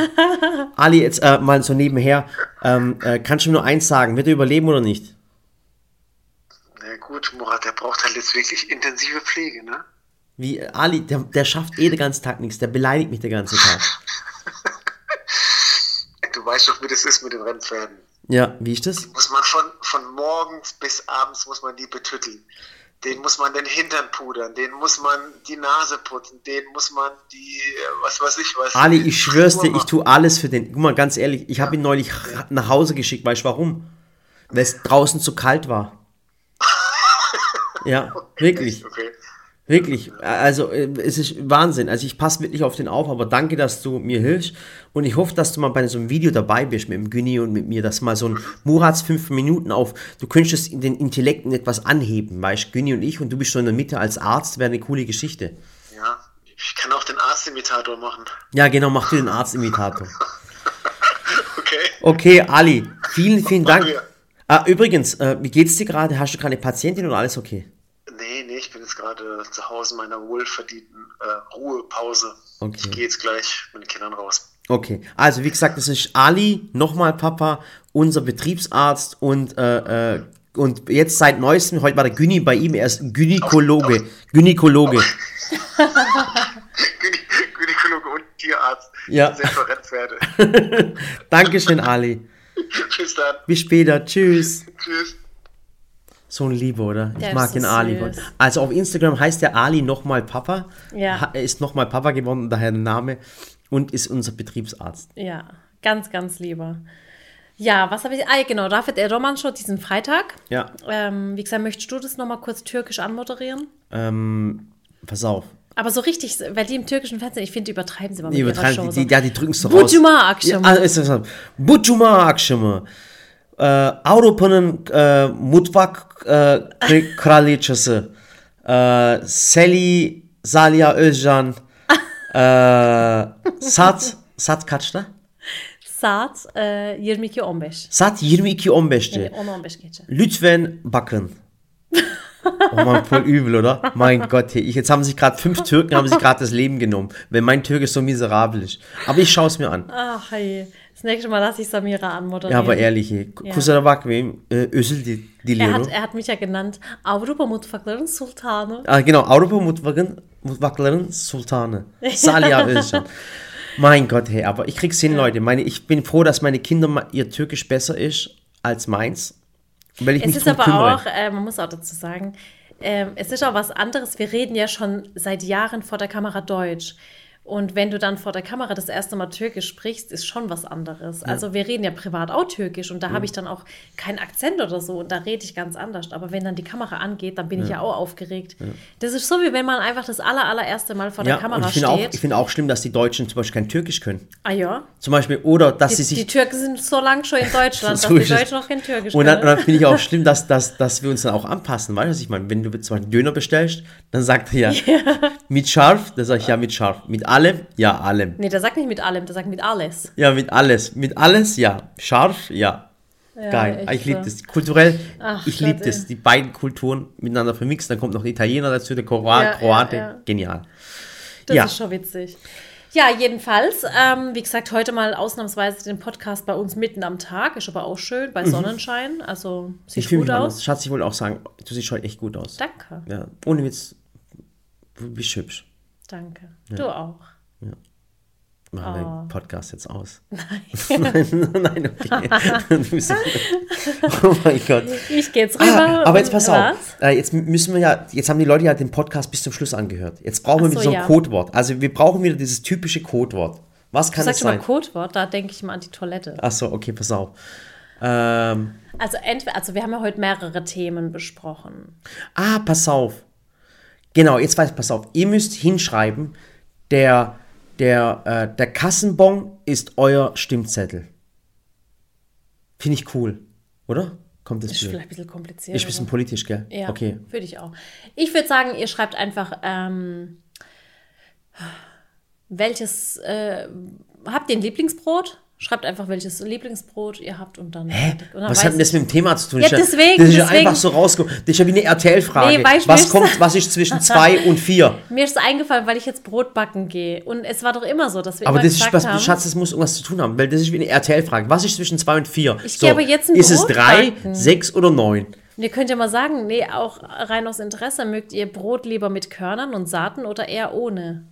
Ali, jetzt äh, mal so nebenher, ähm, äh, kannst du mir nur eins sagen, wird er überleben oder nicht? Na gut, Murat, der braucht halt jetzt wirklich intensive Pflege, ne? Wie Ali, der, der schafft eh den ganzen Tag nichts, der beleidigt mich den ganzen Tag. Du weißt doch, wie das ist mit den Rennpferden. Ja, wie ist das? Muss man von, von morgens bis abends muss man die betütteln. Den muss man den Hintern pudern, den muss man die Nase putzen, den muss man die, äh, was weiß ich was. Ali, ich schwör's dir, ich tue alles für den. Guck mal, ganz ehrlich, ich habe ihn neulich nach Hause geschickt, weißt du warum? Weil es draußen zu kalt war. Ja, wirklich. Okay. Wirklich, also äh, es ist Wahnsinn. Also ich passe wirklich auf den auf, aber danke, dass du mir hilfst. Und ich hoffe, dass du mal bei so einem Video dabei bist mit dem Günni und mit mir, dass mal so ein Murats fünf Minuten auf, du könntest den Intellekten etwas anheben, weißt Günni und ich und du bist so in der Mitte als Arzt, wäre eine coole Geschichte. Ja, ich kann auch den Arztimitator machen. Ja, genau, mach du den Arztimitator. Okay. Okay, Ali, vielen, vielen Dank. Ah, übrigens, äh, wie geht's dir gerade? Hast du gerade eine Patientin oder alles okay? Bin jetzt gerade zu Hause in meiner wohlverdienten äh, Ruhepause. Okay. Ich gehe jetzt gleich mit den Kindern raus. Okay, also wie gesagt, das ist Ali, nochmal Papa, unser Betriebsarzt und, äh, äh, und jetzt seit neuestem, heute war der Günni bei ihm, er ist Gynäkologe. Gynäkologe. Gynä Gynäkologe und Tierarzt. Ja. Sehr Rennpferde. Dankeschön, Ali. Bis dann. Bis später, tschüss. Tschüss. So ein Liebe, oder? Der ich mag so den Ali. süß. Also auf Instagram heißt der Ali nochmal Papa. Ja. Er ist nochmal Papa geworden, daher der Name. Und ist unser Betriebsarzt. Ja, ganz, ganz lieber. Ja, was habe ich? Ah, genau, Rafet El Roman Show diesen Freitag. Ja, Ähm, wie gesagt, möchtest du das nochmal kurz türkisch anmoderieren? ähm, pass auf. Aber so richtig, weil die im türkischen Fernsehen, ich finde, die übertreiben sie mal Die mit ihrer übertreiben, Show. die, die, so. ja, die drücken es so Bu raus. cuma akşamı. Ja, also ist das so. Bu cuma akşamı. Ee, Avrupa'nın e, mutfak e, kra- kraliçesi e, Sally Zaliha Özcan e, Sat Sat kaçta? Saat e, 22.15. Saat 22.15'te. Yani 10-15 geçe. Lütfen bakın. Oh man, voll übel, oder? Mein Gott, hey, ich, jetzt haben sich gerade fünf Türken haben sich gerade das Leben genommen, wenn mein Türkisch so miserabel ist. Aber ich schaue es mir an. Ach, hey. Nächste Mal lasse ich Samira anmoderieren. Ya aber ehrlich, hey, kusura bakmayın, e, özür di- Er diliyorum. hat, er hat mich ja genannt Avrupa Mutfakların Sultanı. Ah, genau, Avrupa Mutfakın, Mutfakların Sultanı. Saliha Özcan. Mein Gott, hey, aber ich krieg's hin, Leute. Meine, ich bin froh, dass meine Kinder ihr Türkisch besser ist als meins. Weil ich Es mich ist aber kümmere. auch, äh, man muss auch dazu sagen, ähm, es ist auch was anderes. Wir reden ja schon seit Jahren vor der Kamera Deutsch. Und wenn du dann vor der Kamera das erste Mal Türkisch sprichst, ist schon was anderes. Also wir reden ja privat auch Türkisch und da habe ich dann auch keinen Akzent oder so und da rede ich ganz anders. Aber wenn dann die Kamera angeht, dann bin ich ja auch aufgeregt. Das ist so, wie wenn man einfach das aller, allererste Mal vor der Ja, Kamera und ich finde auch, steht. ich finde auch schlimm, dass die Deutschen zum Beispiel kein Türkisch können. ah ja, Zum Beispiel, oder dass die, sie sich die Türken sind so lang schon in Deutschland, So dass die. Deutschen noch kein Türkisch Und dann, und können. dann finde ich auch schlimm, dass, dass, dass wir uns dann auch anpassen. Weißt du, was ich meine? Wenn du zum Beispiel Döner bestellst, dann sagt er ja, mit scharf, dann sage ich ja mit scharf. Mit allem, ja allem. Nee, der sagt nicht mit allem, der sagt mit alles. Ja, mit alles. Mit alles, ja. Scharf, ja. Geil. echt Ich liebe so. das. Kulturell, Ach ich liebe das. Die beiden Kulturen miteinander vermixen. Dann kommt noch der Italiener dazu, der Kroat, Ja, ja, Kroate. ja. Genial. Das Ja. ist schon witzig. Ja, jedenfalls, ähm, wie gesagt, heute mal ausnahmsweise den Podcast bei uns mitten am Tag. Ist aber auch schön, bei Sonnenschein. Also Mhm. Ich sieht fühle gut aus. anders. Schatz, ich wollte auch sagen, du siehst heute echt gut aus. Danke, Ja, ohne Witz, du bist hübsch. danke. Du auch. Machen wir Oh. den Podcast jetzt aus. Nein, nein, okay. Oh mein Gott. Ich gehe jetzt rüber. Ah, aber jetzt pass auf. Was? Äh, jetzt müssen wir ja, jetzt haben die Leute ja den Podcast bis zum Schluss angehört. Jetzt brauchen wir so, so ein ja. Codewort. Also wir brauchen wieder dieses typische Codewort. Was Du kann es sagst immer sein? Codewort, da denke ich mal an die Toilette. Ach so, okay, pass auf. Ähm, Also entweder, also wir haben ja heute mehrere Themen besprochen. ah, pass auf. Genau, jetzt weiß ich, pass auf. Ihr müsst hinschreiben, der, der, äh, der Kassenbon ist euer Stimmzettel. Finde ich cool, oder? Kommt das Ist Bild? vielleicht ein bisschen kompliziert. Ist ein bisschen politisch, gell? Ja, Okay. würde ich auch. Ich würde sagen, ihr schreibt einfach, ähm, welches, äh, habt ihr ein Lieblingsbrot? Schreibt einfach, welches Lieblingsbrot ihr habt und dann. Hä? Und dann Was hat denn das mit dem Thema zu tun? Ja, deswegen, Das ist deswegen. einfach so rausgekommen. Das ist ja wie eine RTL-Frage. Nee, was kommt, was ist zwischen zwei und vier? Mir ist es eingefallen, weil ich jetzt Brot backen gehe. Und es war doch immer so, dass wir Aber immer das ist, was, haben, Schatz, das muss irgendwas zu tun haben, weil das ist wie eine RTL-Frage. Was ist zwischen zwei und vier? Ich gehe aber jetzt ein Ist es Brot drei, backen. sechs oder neun? Und ihr könnt ja mal sagen, nee, auch rein aus Interesse, mögt ihr Brot lieber mit Körnern und Saaten oder eher ohne?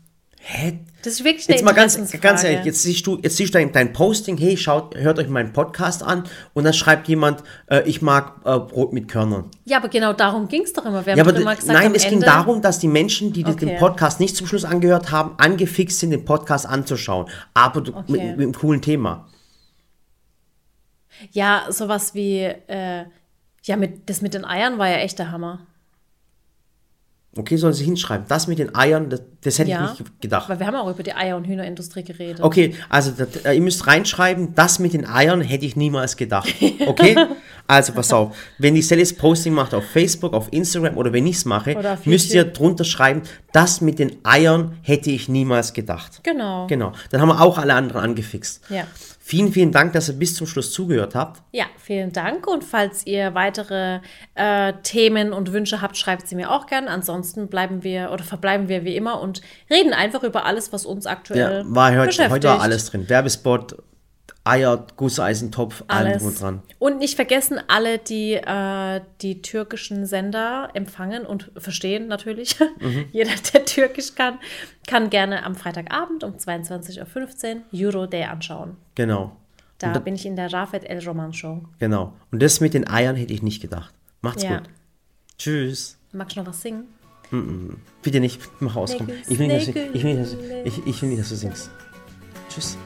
Hä? Das ist wirklich eine Jetzt mal ganz, ganz ehrlich, jetzt siehst du, jetzt siehst du dein, dein Posting, hey, schaut, hört euch meinen Podcast an und dann schreibt jemand, äh, ich mag äh, Brot mit Körnern. Ja, aber genau darum ging es doch immer. Wir haben Ja, aber doch immer gesagt, nein, es ging Ende, darum, dass die Menschen, die das- den Okay. Podcast nicht zum Schluss angehört haben, angefixt sind, den Podcast anzuschauen. Aber Okay. mit, mit einem coolen Thema. Ja, sowas wie, äh, ja, mit, das mit den Eiern war ja echt der Hammer. Okay, sollen sie hinschreiben. Das mit den Eiern, das, das hätte Ja, ich nicht gedacht. weil wir haben auch über die Eier- und Hühnerindustrie geredet. Okay, also das, ihr müsst reinschreiben, das mit den Eiern hätte ich niemals gedacht. Okay? also pass auf, wenn die Sallys Posting macht auf Facebook, auf Instagram oder wenn ich es mache, müsst ihr drunter schreiben, das mit den Eiern hätte ich niemals gedacht. Genau. Genau. Dann haben wir auch alle anderen angefixt. Ja. Vielen, vielen Dank, dass ihr bis zum Schluss zugehört habt. Ja, vielen Dank. Und falls ihr weitere äh, Themen und Wünsche habt, schreibt sie mir auch gern. Ansonsten bleiben wir oder verbleiben wir wie immer und reden einfach über alles, was uns Ja, aktuell war heute, beschäftigt. heute war alles drin. Werbespot, Eier, Gusseisentopf, allem Alles. und dran. Und nicht vergessen, alle, die äh, die türkischen Sender empfangen und verstehen natürlich, Mhm. jeder, der Türkisch kann, kann gerne am Freitagabend um 22.15 Uhr Euro Day anschauen. Genau. Da bin ich in der Rafet El Roman Show. Genau. Und das mit den Eiern hätte ich nicht gedacht. Macht's Ja. gut. Tschüss. Magst du noch was singen? Bitte nicht, mach aus. Will nicht, dass du, ich will nicht, dass du singst. Tschüss.